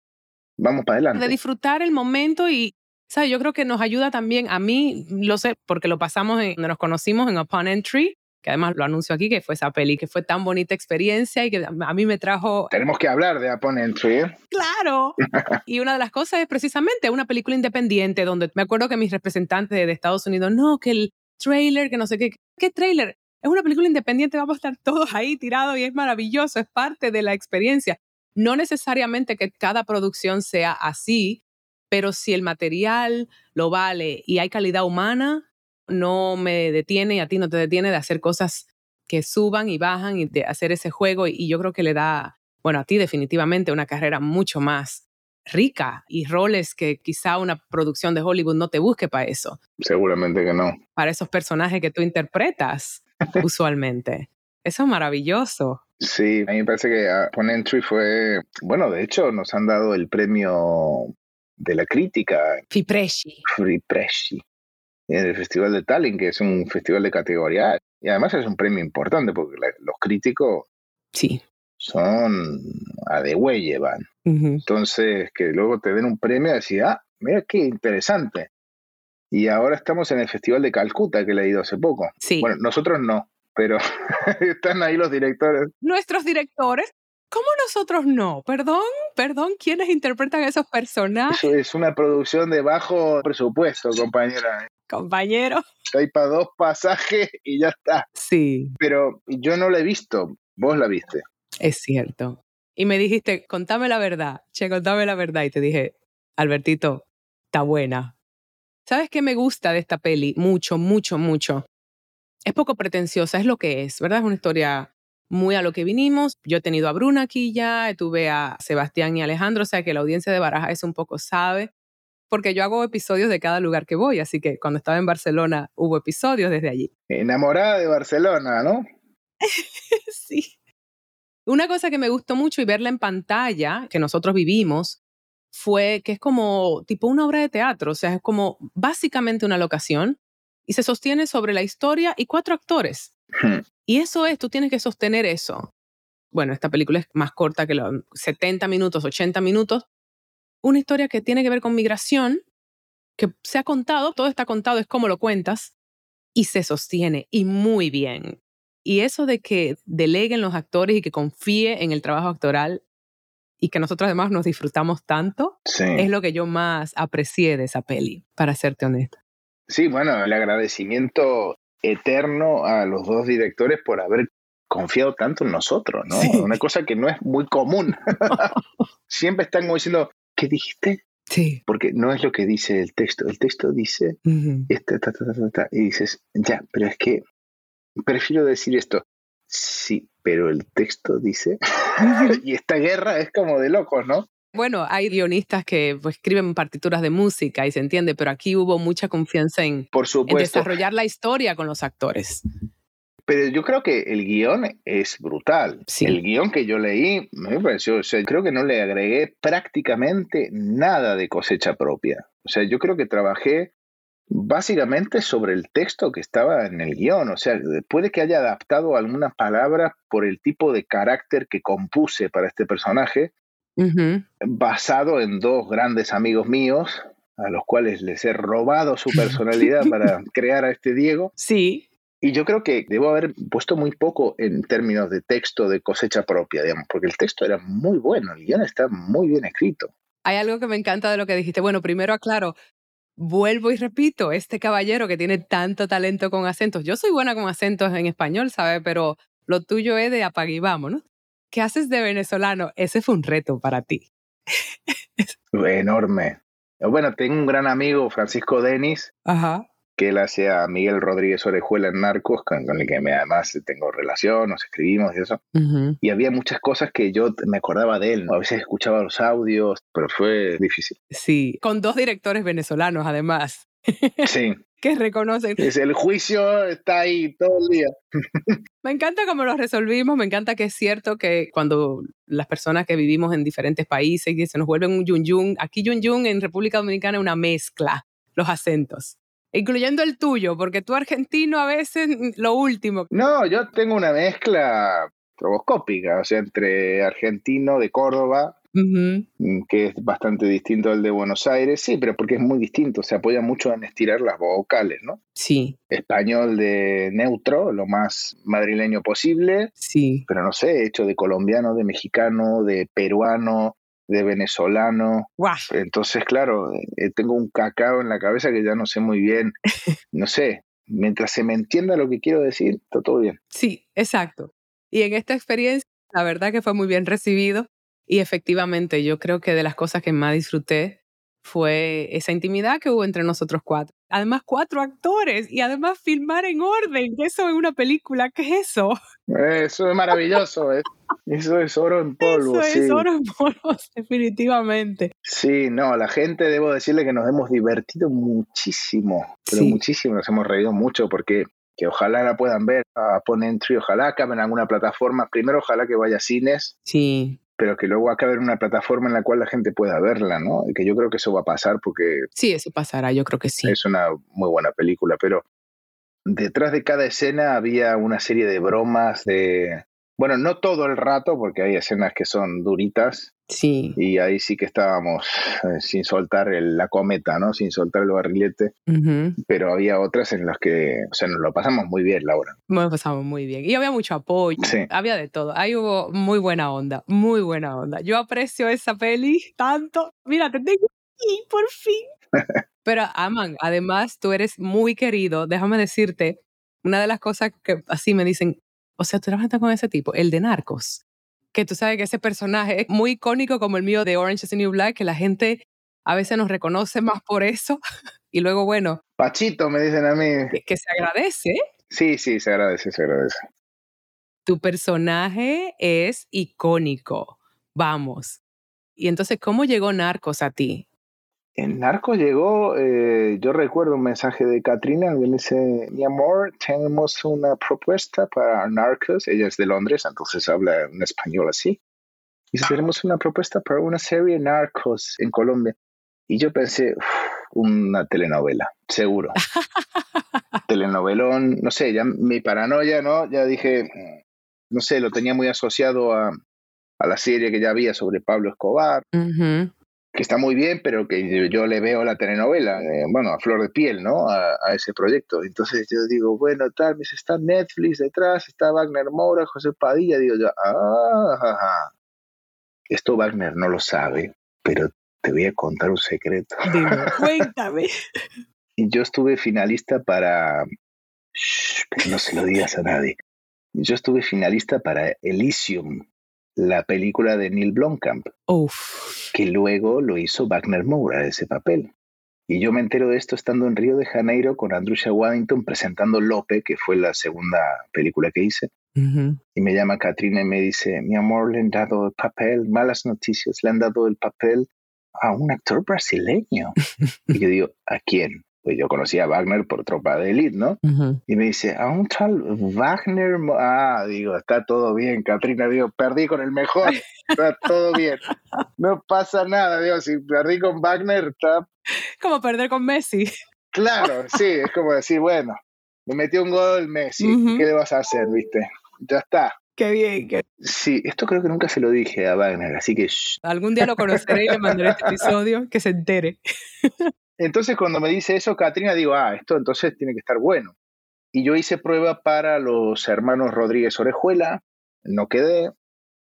vamos para adelante. De disfrutar el momento y, ¿sabes? Yo creo que nos ayuda también, a mí lo sé, porque lo pasamos en, nos conocimos en Upon Entry, que además lo anuncio aquí, que fue esa peli, que fue tan bonita experiencia y que a mí me trajo... Tenemos que hablar de Upon Entry. ¿eh? Claro. [LAUGHS] y una de las cosas es precisamente una película independiente donde me acuerdo que mis representantes de Estados Unidos, no, que el trailer, que no sé qué, ¿qué trailer? Es una película independiente, vamos a estar todos ahí tirados y es maravilloso, es parte de la experiencia. No necesariamente que cada producción sea así, pero si el material lo vale y hay calidad humana, no me detiene y a ti no te detiene de hacer cosas que suban y bajan y de hacer ese juego y yo creo que le da, bueno, a ti definitivamente una carrera mucho más rica y roles que quizá una producción de Hollywood no te busque para eso. Seguramente que no. Para esos personajes que tú interpretas usualmente. Eso es maravilloso. Sí, a mí me parece que Upon Entry fue, bueno, de hecho nos han dado el premio de la crítica. Fipresci. Fipresci. En el Festival de Tallinn, que es un festival de categoría. Y además es un premio importante porque los críticos sí. son a de güey van. Entonces, que luego te den un premio y decir, ah, mira qué interesante. Y ahora estamos en el Festival de Calcuta, que he leído hace poco. Sí. Bueno, nosotros no, pero [LAUGHS] están ahí los directores. Nuestros directores ¿Cómo nosotros no? Perdón, perdón, ¿quiénes interpretan a esos personajes? Es una producción de bajo presupuesto, compañera. Compañero. Hay para dos pasajes y ya está. Sí. Pero yo no la he visto. Vos la viste. Es cierto. Y me dijiste, contame la verdad. Che, contame la verdad. Y te dije, Albertito, está buena. ¿Sabes qué me gusta de esta peli? Mucho, mucho, mucho. Es poco pretenciosa, es lo que es, ¿verdad? Es una historia muy a lo que vinimos. Yo he tenido a Bruna aquí ya, tuve a Sebastián y Alejandro, o sea que la audiencia de Baraja es un poco sabe, porque yo hago episodios de cada lugar que voy, así que cuando estaba en Barcelona hubo episodios desde allí. Enamorada de Barcelona, ¿no? [LAUGHS] sí. Una cosa que me gustó mucho y verla en pantalla, que nosotros vivimos, fue que es como tipo una obra de teatro, o sea, es como básicamente una locación y se sostiene sobre la historia y cuatro actores. Y eso es, tú tienes que sostener eso. Bueno, esta película es más corta que los 70 minutos, 80 minutos. Una historia que tiene que ver con migración, que se ha contado, todo está contado, es como lo cuentas, y se sostiene, y muy bien. Y eso de que deleguen los actores y que confíe en el trabajo actoral y que nosotros además nos disfrutamos tanto, Sí. es lo que yo más aprecié de esa peli, para serte honesta. Sí, bueno, el agradecimiento eterno a los dos directores por haber confiado tanto en nosotros, ¿no? Sí. Una cosa que no es muy común. [LAUGHS] Siempre están como diciendo, ¿qué dijiste? Sí. Porque no es lo que dice el texto. El texto dice, Ujú. este, ta, ta, ta, ta, ta, y dices, ya, pero es que prefiero decir esto. Sí, pero el texto dice, [LAUGHS] y esta guerra es como de locos, ¿no? Bueno, hay guionistas que pues, escriben partituras de música y se entiende, pero aquí hubo mucha confianza en, Por en supuesto. desarrollar la historia con los actores. Pero yo creo que el guion es brutal. Sí. El guion que yo leí me pareció, o sea, creo que no le agregué prácticamente nada de cosecha propia. O sea, yo creo que trabajé básicamente sobre el texto que estaba en el guion. O sea, puede que haya adaptado algunas palabras por el tipo de carácter que compuse para este personaje, Ujú. basado en dos grandes amigos míos, a los cuales les he robado su personalidad [LAUGHS] para crear a este Diego. Sí, Y yo creo que debo haber puesto muy poco en términos de texto de cosecha propia, digamos, porque el texto era muy bueno, el guion está muy bien escrito. hay algo que me encanta de lo que dijiste. Bueno, primero aclaro, vuelvo y repito, este caballero que tiene tanto talento con acentos. Yo soy buena con acentos en español, ¿sabes? Pero lo tuyo es de apague y vamos, ¿no? ¿Qué haces de venezolano? Ese fue un reto para ti. Enorme. Bueno, tengo un gran amigo, Francisco Denis, Ajá. que él hace a Miguel Rodríguez Orejuela en Narcos, con, con el que me, además tengo relación, nos escribimos y eso. Ujú. Y había muchas cosas que yo me acordaba de él, ¿no? a veces escuchaba los audios, pero fue difícil. Sí, con dos directores venezolanos además, Sí, [LAUGHS] que reconocen. es el juicio está ahí todo el día. [LAUGHS] Me encanta cómo lo resolvimos, me encanta que es cierto que cuando las personas que vivimos en diferentes países y se nos vuelven un yun yun, aquí yun yun en República Dominicana es una mezcla, los acentos, incluyendo el tuyo, porque tú argentino a veces lo último. No, yo tengo una mezcla stroboscópica, o sea, entre argentino de Córdoba, Mm, que es bastante distinto al de Buenos Aires, sí, pero porque es muy distinto, se apoya mucho en estirar las vocales, ¿no? Sí, Español de neutro, lo más madrileño posible, sí, pero no sé, hecho de colombiano, de mexicano, de peruano, de venezolano. guau, Entonces, claro, eh, tengo un cacao en la cabeza que ya no sé muy bien, [LAUGHS] no sé, mientras se me entienda lo que quiero decir, está todo bien. sí, exacto. Y en esta experiencia, la verdad que fue muy bien recibido y efectivamente yo creo que de las cosas que más disfruté fue esa intimidad que hubo entre nosotros cuatro. Además, cuatro actores y además filmar en orden, que eso en una película, ¿qué es eso? Eso es maravilloso, ¿eh? eso es oro en polvo, eso sí. es oro en polvo, [LAUGHS] definitivamente. Sí, no, la gente, debo decirle que nos hemos divertido muchísimo, pero Sí. muchísimo, nos hemos reído mucho porque que ojalá la puedan ver a Entry, ojalá acabe en alguna plataforma, primero ojalá que vaya a cines, Sí, pero que luego acabe en una plataforma en la cual la gente pueda verla, ¿no? Y que yo creo que eso va a pasar porque sí, eso pasará, yo creo que sí. es una muy buena película, pero detrás de cada escena había una serie de bromas de... Bueno, no todo el rato, porque hay escenas que son duritas, Sí. Y ahí sí que estábamos eh, sin soltar el- la cometa, ¿no? Sin soltar el barrilete. Pero había otras en las que, o sea, nos lo pasamos muy bien, Laura. Me lo pasamos muy bien. Y había mucho apoyo. Sí. Había de todo. Ahí hubo muy buena onda. Muy buena onda. Yo aprecio esa peli tanto. Mira, te tengo aquí, por fin. [LAUGHS] Pero, Aman, además tú eres muy querido. Déjame decirte, una de las cosas que así me dicen, o sea, tú trabajas con ese tipo, el de Narcos. Que tú sabes que ese personaje es muy icónico como el mío de Orange is the New Black, que la gente a veces nos reconoce más por eso. [LAUGHS] Y luego, bueno, Pachito, me dicen a mí. que, que se agradece. Sí, sí, se agradece, se agradece. tu personaje es icónico. Vamos. Y entonces, ¿cómo llegó Narcos a ti? En Narcos llegó, eh, yo recuerdo un mensaje de Katrina que me dice, mi amor, tenemos una propuesta para Narcos. Ella es de Londres, entonces habla un español así. Dice, tenemos una propuesta para una serie Narcos en Colombia. Y yo pensé, "Uf, una telenovela, seguro. [LAUGHS] Telenovelón, no sé, ya mi paranoia, ¿no? Ya dije, no sé, lo tenía muy asociado a, a la serie que ya había sobre Pablo Escobar Ujú. Que está muy bien, pero que yo, le veo la telenovela, eh, bueno, a flor de piel, ¿no? A, a ese proyecto. Entonces yo digo, bueno, tal, me está Netflix detrás, está Wagner Moura, José Padilla, digo yo, ah, ja". esto Wagner no lo sabe, pero te voy a contar un secreto. Dime, [LAUGHS] cuéntame. Yo estuve finalista para... Shh, pero no se lo digas a nadie. Yo estuve finalista para Elysium, la película de Neil Blomkamp Uf. que luego lo hizo Wagner Moura, ese papel. Y yo me entero de esto estando en Río de Janeiro con Andrusha Waddington presentando Lope, que fue la segunda película que hice. Y me llama Katrina y me dice, mi amor, le han dado el papel, malas noticias, le han dado el papel a un actor brasileño. [LAUGHS] y yo digo, ¿a quién? Pues yo conocía a Wagner por Tropa de Elite, ¿no? Y me dice, a un tal Wagner. Mo-". Ah, digo, está todo bien, Katrina. Digo, perdí con el mejor. Está todo bien. No pasa nada, digo, si perdí con Wagner, está Como perder con Messi. claro. Sí, es como decir, bueno, me metió un gol Messi. ¿Qué le vas a hacer, viste? Ya está. Qué bien. qué- Sí, esto creo que nunca se lo dije a Wagner, así que shh. Algún día lo conoceré y le mandaré este episodio que se entere. Entonces, cuando me dice eso, Katrina, digo, ah, esto entonces tiene que estar bueno. Y yo hice prueba para los hermanos Rodríguez Orejuela, no quedé.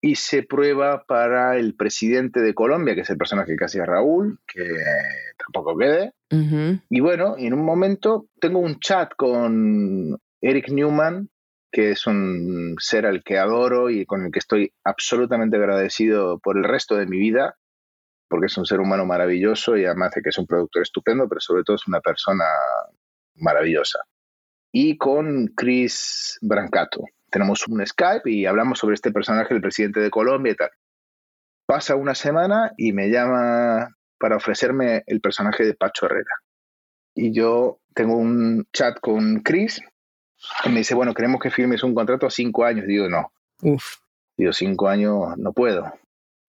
Hice prueba para el presidente de Colombia, que es el personaje que hacía Raúl, que tampoco quedé. Y bueno, en un momento tengo un chat con Eric Newman, que es un ser al que adoro y con el que estoy absolutamente agradecido por el resto de mi vida, porque es un ser humano maravilloso y además de que es un productor estupendo, pero sobre todo es una persona maravillosa. Y con Chris Brancato. Tenemos un Skype y hablamos sobre este personaje, el presidente de Colombia y tal. Pasa una semana y me llama para ofrecerme el personaje de Pacho Herrera. Y yo tengo un chat con Chris y me dice, bueno, queremos que firmes un contrato a cinco años. Digo, no. Uf. Digo, cinco años no puedo.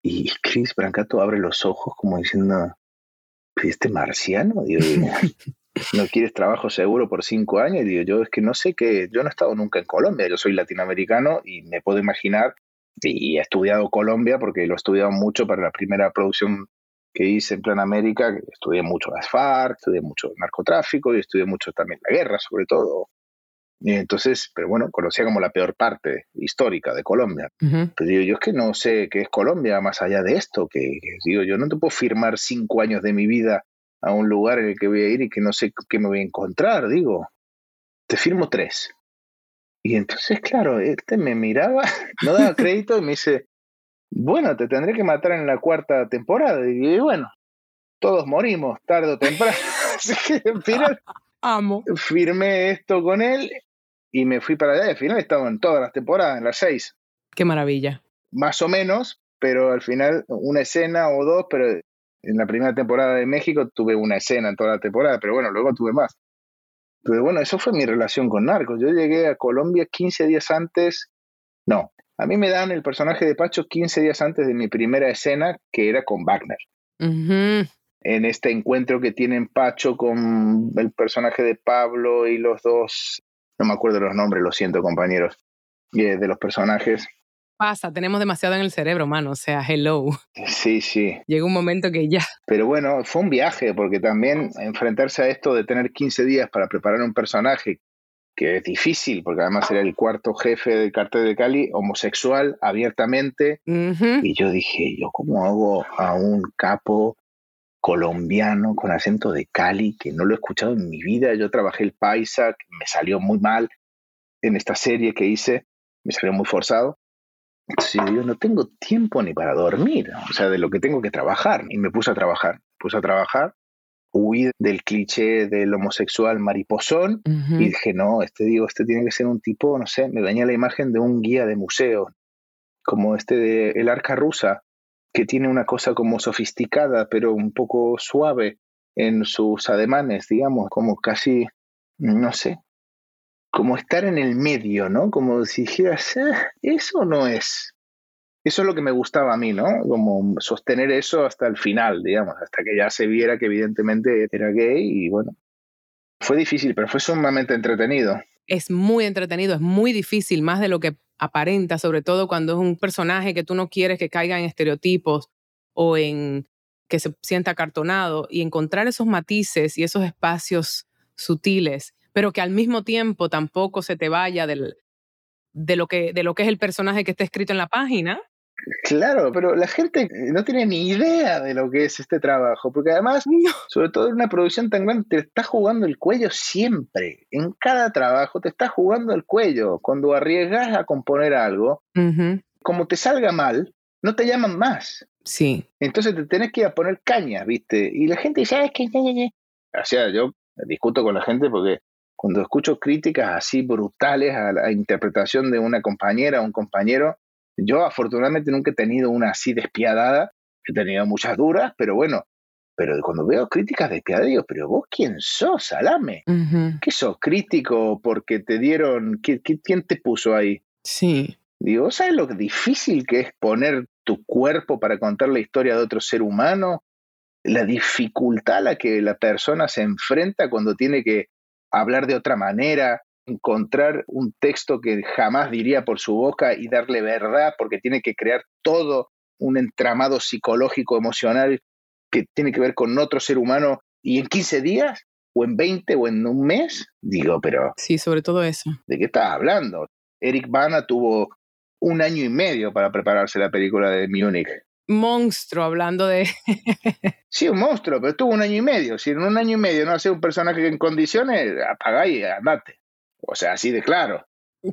Y Chris Brancato abre los ojos como diciendo, "¿Pero ¿este marciano? Digo, [LAUGHS] ¿no quieres trabajo seguro por cinco años? Y digo, yo es que no sé que, yo no he estado nunca en Colombia, yo soy latinoamericano y me puedo imaginar, y he estudiado Colombia porque lo he estudiado mucho para la primera producción que hice en Plan América, que estudié mucho las FARC, estudié mucho narcotráfico y estudié mucho también la guerra, sobre todo. Y entonces, pero bueno, conocía como la peor parte histórica de Colombia. Ujú. Pero digo, yo es que no sé qué es Colombia más allá de esto, que, que digo, yo no te puedo firmar cinco años de mi vida a un lugar en el que voy a ir y que no sé qué me voy a encontrar, digo, te firmo tres. Y entonces, claro, este me miraba, [LAUGHS] no daba crédito y me dice, bueno, te tendré que matar en la cuarta temporada. Y digo, y bueno, todos morimos tarde o temprano. [LAUGHS] Así que al [LAUGHS] final Amo. firmé esto con él y me fui para allá. Y al final estaba en todas las temporadas, en las seis Qué maravilla. más o menos, pero al final una escena o dos, pero en la primera temporada de México tuve una escena en toda la temporada, pero bueno, luego tuve más. Pero bueno, eso fue mi relación con Narcos. Yo llegué a Colombia 15 días antes, no, a mí me dan el personaje de Pacho 15 días antes de mi primera escena, que era con Wagner. En este encuentro que tienen Pacho con el personaje de Pablo y los dos, no me acuerdo los nombres, lo siento compañeros, eh, de los personajes, pasa, tenemos demasiado en el cerebro, mano, o sea, hello. Sí, sí. Llega un momento que ya. Pero bueno, fue un viaje, porque también enfrentarse a esto de tener 15 días para preparar un personaje que es difícil, porque además era el cuarto jefe del cartel de Cali, homosexual, abiertamente. Y yo dije, ¿yo cómo hago a un capo colombiano con acento de Cali que no lo he escuchado en mi vida? Yo trabajé el paisa, me salió muy mal en esta serie que hice, me salió muy forzado. Entonces yo no tengo tiempo ni para dormir, o sea, de lo que tengo que trabajar. Y me puse a trabajar, puse a trabajar huí del cliché del homosexual mariposón y dije, no, este digo, este tiene que ser un tipo, no sé, me venía la imagen de un guía de museo, como este de El Arca Rusa, que tiene una cosa como sofisticada, pero un poco suave en sus ademanes, digamos, como casi, no sé, como estar en el medio, ¿no? Como si dijeras, ah, eso no es eso es lo que me gustaba a mí, ¿no? Como sostener eso hasta el final, digamos, hasta que ya se viera que evidentemente era gay y bueno, fue difícil, pero fue sumamente entretenido. Es muy entretenido, es muy difícil, más de lo que aparenta, sobre todo cuando es un personaje que tú no quieres que caiga en estereotipos o en que se sienta acartonado y encontrar esos matices y esos espacios sutiles, pero que al mismo tiempo tampoco se te vaya del, de lo que, de lo que es el personaje que está escrito en la página. Claro, pero la gente no tiene ni idea de lo que es este trabajo, porque además, sobre todo en una producción tan grande, te está jugando el cuello siempre. En cada trabajo te está jugando el cuello. Cuando arriesgas a componer algo, como te salga mal, no te llaman más. Sí. Entonces te tenés que ir a poner caña, ¿viste? Y la gente dice, es que... O sea, yo discuto con la gente porque cuando escucho críticas así brutales a la interpretación de una compañera o un compañero, yo afortunadamente nunca he tenido una así despiadada, he tenido muchas duras, pero bueno, pero cuando veo críticas despiadadas, digo, pero vos quién sos, Salame? ¿Qué sos? ¿Crítico porque te dieron, quién te puso ahí? Sí. Digo, ¿sabes lo difícil que es poner tu cuerpo para contar la historia de otro ser humano? La dificultad a la que la persona se enfrenta cuando tiene que hablar de otra manera, encontrar un texto que jamás diría por su boca y darle verdad, porque tiene que crear todo un entramado psicológico, emocional, que tiene que ver con otro ser humano, y en 15 días, o en 20, o en un mes, digo, pero... Sí, sobre todo eso. ¿De qué estás hablando? Eric Bana tuvo un año y medio para prepararse la película de Múnich monstruo hablando de... [LAUGHS] sí, un monstruo, pero estuvo un año y medio. Si en un año y medio no hace un personaje en condiciones, apagáis y andate. O sea, así de claro.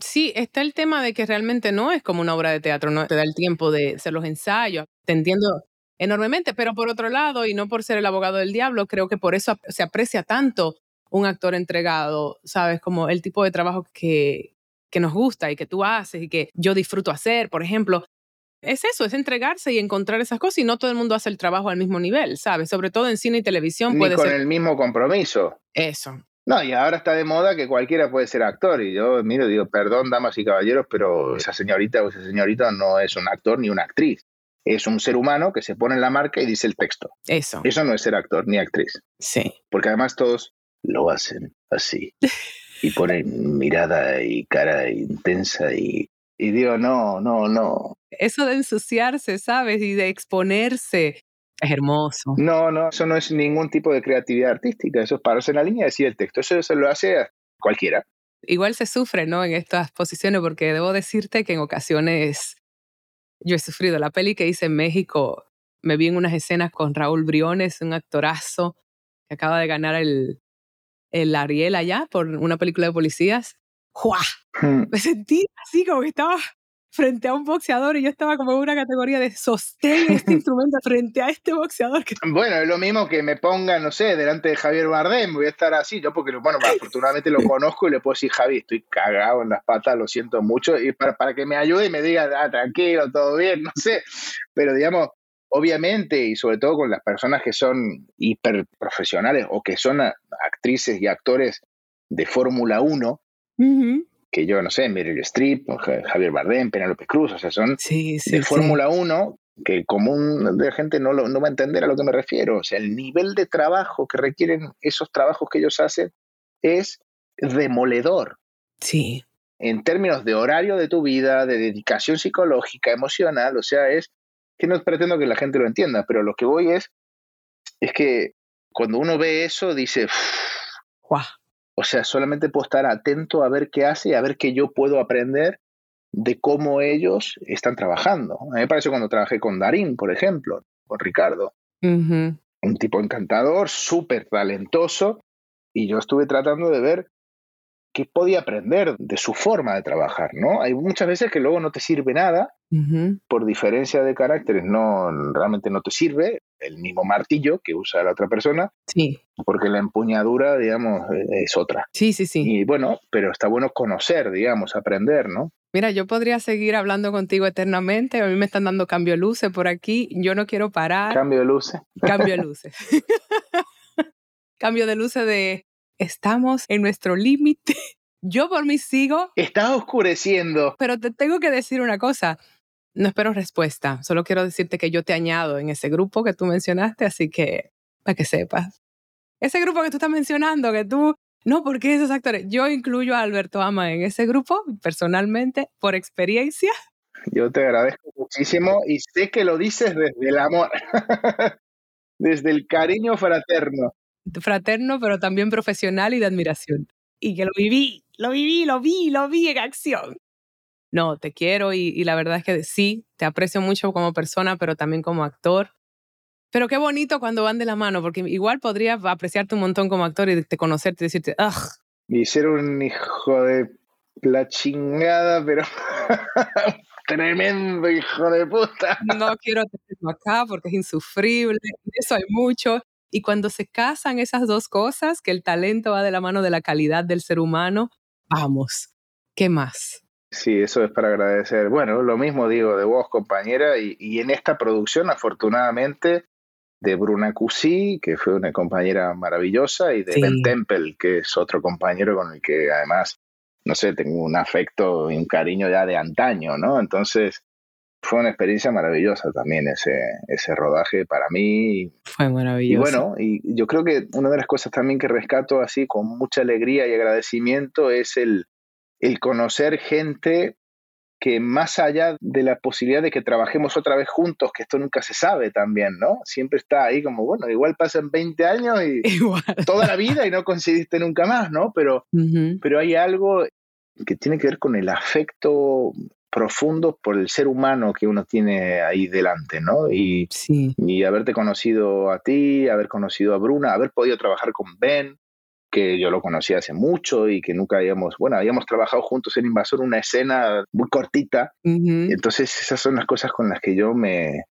Sí, está el tema de que realmente no es como una obra de teatro, no te da el tiempo de hacer los ensayos. Te entiendo enormemente, pero por otro lado, y no por ser el abogado del diablo, creo que por eso se aprecia tanto un actor entregado, ¿sabes? Como el tipo de trabajo que, que nos gusta y que tú haces y que yo disfruto hacer. Por ejemplo, es eso, es entregarse y encontrar esas cosas y no todo el mundo hace el trabajo al mismo nivel, ¿sabes? Sobre todo en cine y televisión Ni puede con el mismo compromiso. Eso. No, y ahora está de moda que cualquiera puede ser actor. Y yo, miro, digo, perdón, damas y caballeros, pero esa señorita o esa señorita no es un actor ni una actriz. Es un ser humano que se pone en la marca y dice el texto. Eso. Eso no es ser actor ni actriz. Sí. Porque además todos lo hacen así. [LAUGHS] y ponen mirada y cara intensa y y digo, no, no, no. Eso de ensuciarse, ¿sabes? Y de exponerse. Es hermoso. No, no, eso no es ningún tipo de creatividad artística. Eso es pararse en la línea y decir el texto. Eso se lo hace cualquiera. Igual se sufre, ¿no? En estas posiciones, porque debo decirte que en ocasiones yo he sufrido. La peli que hice en México, me vi en unas escenas con Raúl Briones, un actorazo que acaba de ganar el, el Ariel allá por una película de policías. ¡Jua! Hmm. Me sentí así como que estaba frente a un boxeador y yo estaba como en una categoría de sostén este [LAUGHS] instrumento frente a este boxeador. [LAUGHS] Bueno, es lo mismo que me ponga, no sé, delante de Javier Bardem, voy a estar así, yo porque, bueno, [LAUGHS] afortunadamente lo conozco y le puedo decir, Javi, estoy cagado en las patas, lo siento mucho, y para, para que me ayude y me diga, ah, tranquilo, todo bien, no sé, pero digamos, obviamente, y sobre todo con las personas que son hiperprofesionales o que son actrices y actores de Fórmula 1, que yo no sé, Meryl Streep, Javier Bardem, Penélope Cruz, o sea, son de Fórmula 1 que el común de gente no, no va a entender a lo que me refiero. O sea, el nivel de trabajo que requieren esos trabajos que ellos hacen es demoledor. Sí. en términos de horario de tu vida, de dedicación psicológica, emocional, o sea, es que no pretendo que la gente lo entienda, pero lo que voy es, es que cuando uno ve eso, dice, o sea, solamente puedo estar atento a ver qué hace y a ver qué yo puedo aprender de cómo ellos están trabajando. A mí me parece cuando trabajé con Darín, por ejemplo, con Ricardo. Un tipo encantador, súper talentoso, y yo estuve tratando de ver qué podía aprender de su forma de trabajar, ¿no? Hay muchas veces que luego no te sirve nada, por diferencia de caracteres, no, realmente no te sirve el mismo martillo que usa la otra persona, sí. porque la empuñadura, digamos, es otra. Sí, sí, sí. Y bueno, pero está bueno conocer, digamos, aprender, ¿no? Mira, yo podría seguir hablando contigo eternamente. A mí me están dando cambio de luces por aquí. Yo no quiero parar. Cambio de luces. Cambio de [LAUGHS] luces. [LAUGHS] cambio de luces de estamos en nuestro límite. [LAUGHS] Yo por mí sigo. Está oscureciendo. Pero te tengo que decir una cosa. No espero respuesta. Solo quiero decirte que yo te añado en ese grupo que tú mencionaste, así que para que sepas. Ese grupo que tú estás mencionando, que tú no, porque esos actores. Yo incluyo a Alberto Ama en ese grupo, personalmente, por experiencia. Yo te agradezco muchísimo y sé que lo dices desde el amor, [LAUGHS] desde el cariño fraterno. Fraterno, pero también profesional y de admiración. Y que lo viví, lo viví, lo vi, lo vi en acción. No, te quiero y, y la verdad es que sí, te aprecio mucho como persona, pero también como actor. Pero qué bonito cuando van de la mano, porque igual podría apreciarte un montón como actor y te conocerte y decirte, ¡ah! Y ser un hijo de la chingada, pero [LAUGHS] tremendo hijo de puta. No quiero tenerlo acá porque es insufrible. Eso hay mucho. Y cuando se casan esas dos cosas, que el talento va de la mano de la calidad del ser humano, vamos, ¿qué más? Sí, eso es para agradecer. Bueno, lo mismo digo de vos, compañera, y, y en esta producción, afortunadamente, de Bruna Cusí, que fue una compañera maravillosa, y de Ben Temple, que es otro compañero con el que además, no sé, tengo un afecto y un cariño ya de antaño, ¿no? Entonces, fue una experiencia maravillosa también ese, ese rodaje para mí. Fue maravilloso. Y bueno, y yo creo que una de las cosas también que rescato así con mucha alegría y agradecimiento es el, el conocer gente que más allá de la posibilidad de que trabajemos otra vez juntos, que esto nunca se sabe también, ¿no? Siempre está ahí como, bueno, igual pasan 20 años y [LAUGHS] toda la vida y no coincidiste nunca más, ¿no? Pero, pero hay algo que tiene que ver con el afecto profundo por el ser humano que uno tiene ahí delante, ¿no? Y, y haberte conocido a ti, haber conocido a Bruna, haber podido trabajar con Ben, que yo lo conocí hace mucho y que nunca habíamos, bueno, habíamos trabajado juntos en Invasor una escena muy cortita. Entonces esas son las cosas con las que yo me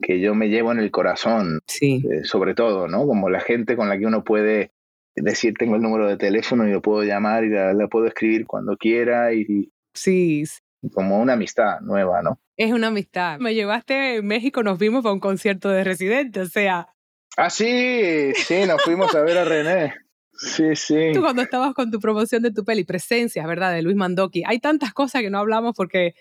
que yo me llevo en el corazón, sí. Eh, sobre todo, ¿no? Como la gente con la que uno puede decir tengo el número de teléfono y lo puedo llamar y la, puedo escribir cuando quiera y sí. Como una amistad nueva, ¿no? Es una amistad. Me llevaste en México, nos vimos para un concierto de Residente, o sea. Ah, sí, sí, nos fuimos a ver a René. Sí, sí. Tú cuando estabas con tu promoción de tu peli, Presencias, ¿verdad? De Luis Mandoki. Hay tantas cosas que no hablamos porque,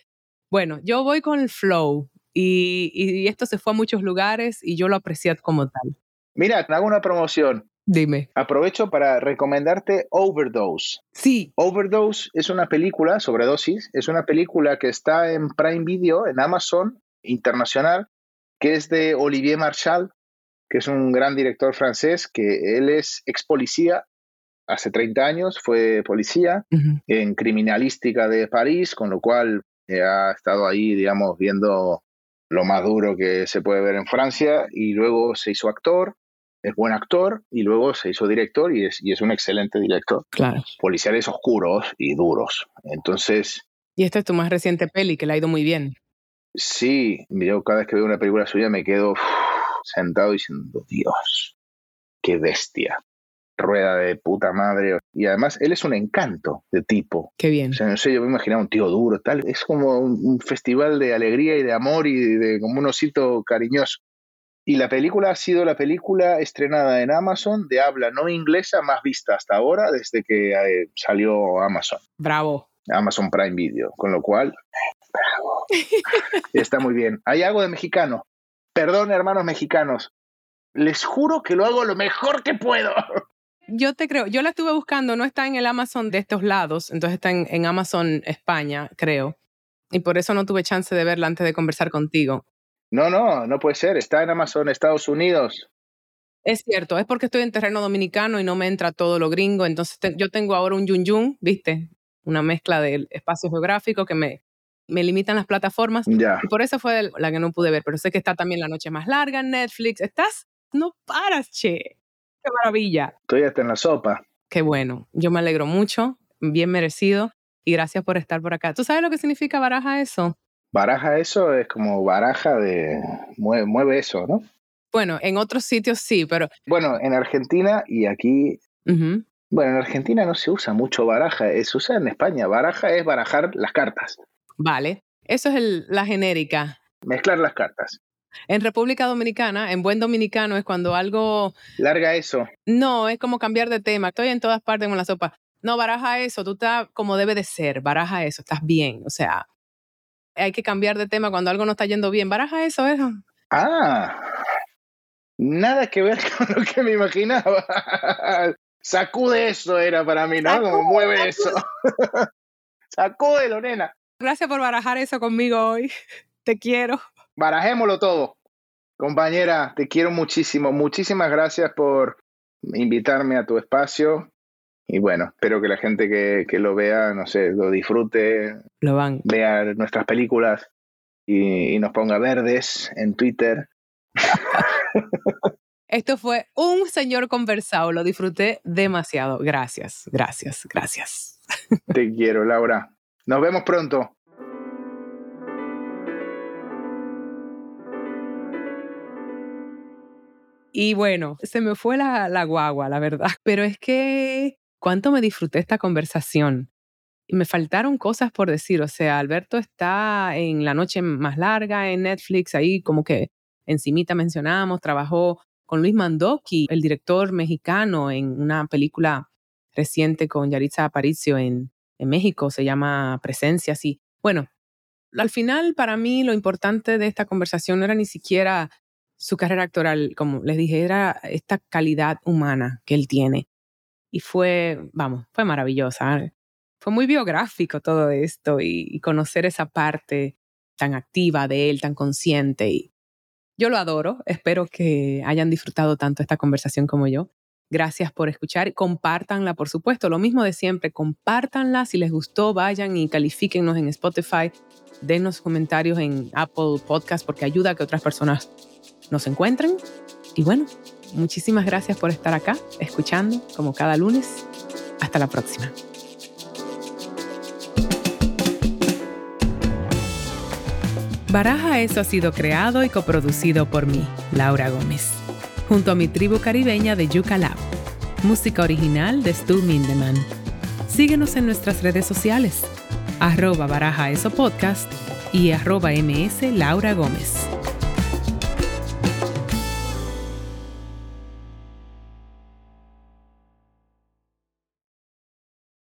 bueno, yo voy con el flow y, y esto se fue a muchos lugares y yo lo aprecié como tal. Mira, te hago una promoción. Dime. Aprovecho para recomendarte Overdose. Sí. Overdose es una película, sobredosis, es una película que está en Prime Video, en Amazon Internacional, que es de Olivier Marchal, que es un gran director francés, que él es ex policía, hace 30 años fue policía en criminalística de París, con lo cual eh, ha estado ahí, digamos, viendo lo más duro que se puede ver en Francia y luego se hizo actor, es buen actor y luego se hizo director y es, y es un excelente director. Claro. Policiales oscuros y duros. Entonces... Y esta es tu más reciente peli, que le ha ido muy bien. Sí, yo cada vez que veo una película suya me quedo sentado diciendo, Dios, qué bestia. Rueda de puta madre. Y además, él es un encanto de tipo. Qué bien. O sea, no sé, yo me imaginaba un tío duro, tal. Es como un, festival de alegría y de amor y de, como un osito cariñoso. Y la película ha sido la película estrenada en Amazon de habla no inglesa más vista hasta ahora desde que eh, salió Amazon. Bravo. Amazon Prime Video. Con lo cual, bravo. Está muy bien. Hay algo de mexicano. Perdón, hermanos mexicanos. Les juro que lo hago lo mejor que puedo. Yo te creo, yo la estuve buscando, no está en el Amazon de estos lados, entonces está en, en Amazon España, creo. Y por eso no tuve chance de verla antes de conversar contigo. No, no, no puede ser. Está en Amazon Estados Unidos. Es cierto, es porque estoy en terreno dominicano y no me entra todo lo gringo. Entonces te- yo tengo ahora un yun yun, ¿viste? Una mezcla del espacio geográfico que me, me limitan las plataformas. Ya. Y por eso fue la que no pude ver. Pero sé que está también La Noche Más Larga en Netflix. Estás, no paras, che. Qué maravilla. Estoy hasta en la sopa. Qué bueno. Yo me alegro mucho, bien merecido. Y gracias por estar por acá. ¿Tú sabes lo que significa baraja eso? Baraja eso es como baraja de... Mueve, mueve eso, ¿no? Bueno, en otros sitios sí, pero... Bueno, en Argentina y aquí... ujú. Bueno, en Argentina no se usa mucho baraja, se usa en España. Baraja es barajar las cartas, Vale. Eso es el- la genérica. mezclar las cartas. En República Dominicana, en buen dominicano, es cuando algo Larga eso. no es como cambiar de tema. Estoy en todas partes con la sopa. No, baraja eso, tú estás como debe de ser, baraja eso, estás bien. O sea, hay que cambiar de tema cuando algo no está yendo bien. Baraja eso, eso. Ah, nada que ver [LAUGHS] con lo que me imaginaba. Sacude eso era para mí, ¿no? Como Sacude, mueve eso. [LAUGHS] Sacúdelo, nena. Gracias por barajar eso conmigo hoy. [LAUGHS] Te quiero. Barajémoslo todo. Compañera, te quiero muchísimo. Muchísimas gracias por invitarme a tu espacio. Y bueno, espero que la gente que, que lo vea, no sé, lo disfrute, Lo van. vea nuestras películas y, y nos ponga verdes en Twitter. [LAUGHS] Esto fue un señor conversado. Lo disfruté demasiado. Gracias, gracias, gracias. [LAUGHS] Te quiero, Laura. Nos vemos pronto. Y bueno, se me fue la, la guagua, la verdad. Pero es que, ¿cuánto me disfruté esta conversación? Y me faltaron cosas por decir. O sea, Alberto está en La Noche Más Larga en Netflix, ahí como que encimita mencionamos, trabajó con Luis Mandoki, el director mexicano, en una película reciente con Yaritza Aparicio en, en México, se llama Presencia, sí. Bueno, al final para mí lo importante de esta conversación no era ni siquiera su carrera actoral, como les dije, era esta calidad humana que él tiene. Y fue, vamos, fue maravillosa. Fue muy biográfico todo esto y, y conocer esa parte tan activa de él, tan consciente. Y yo lo adoro. Espero que hayan disfrutado tanto esta conversación como yo. Gracias por escuchar. Compártanla, por supuesto. Lo mismo de siempre. Compártanla. Si les gustó, vayan y califíquennos en Spotify. Denos comentarios en Apple Podcast porque ayuda a que otras personas nos encuentren. Y bueno, muchísimas gracias por estar acá, escuchando como cada lunes. Hasta la próxima. Baraja Eso ha sido creado y coproducido por mí, Laura Gómez, junto a mi tribu caribeña de Yuca Lab. Música original de Stu Mindeman. Síguenos en nuestras redes sociales, arroba Baraja Eso Podcast y arroba ms Laura Gómez.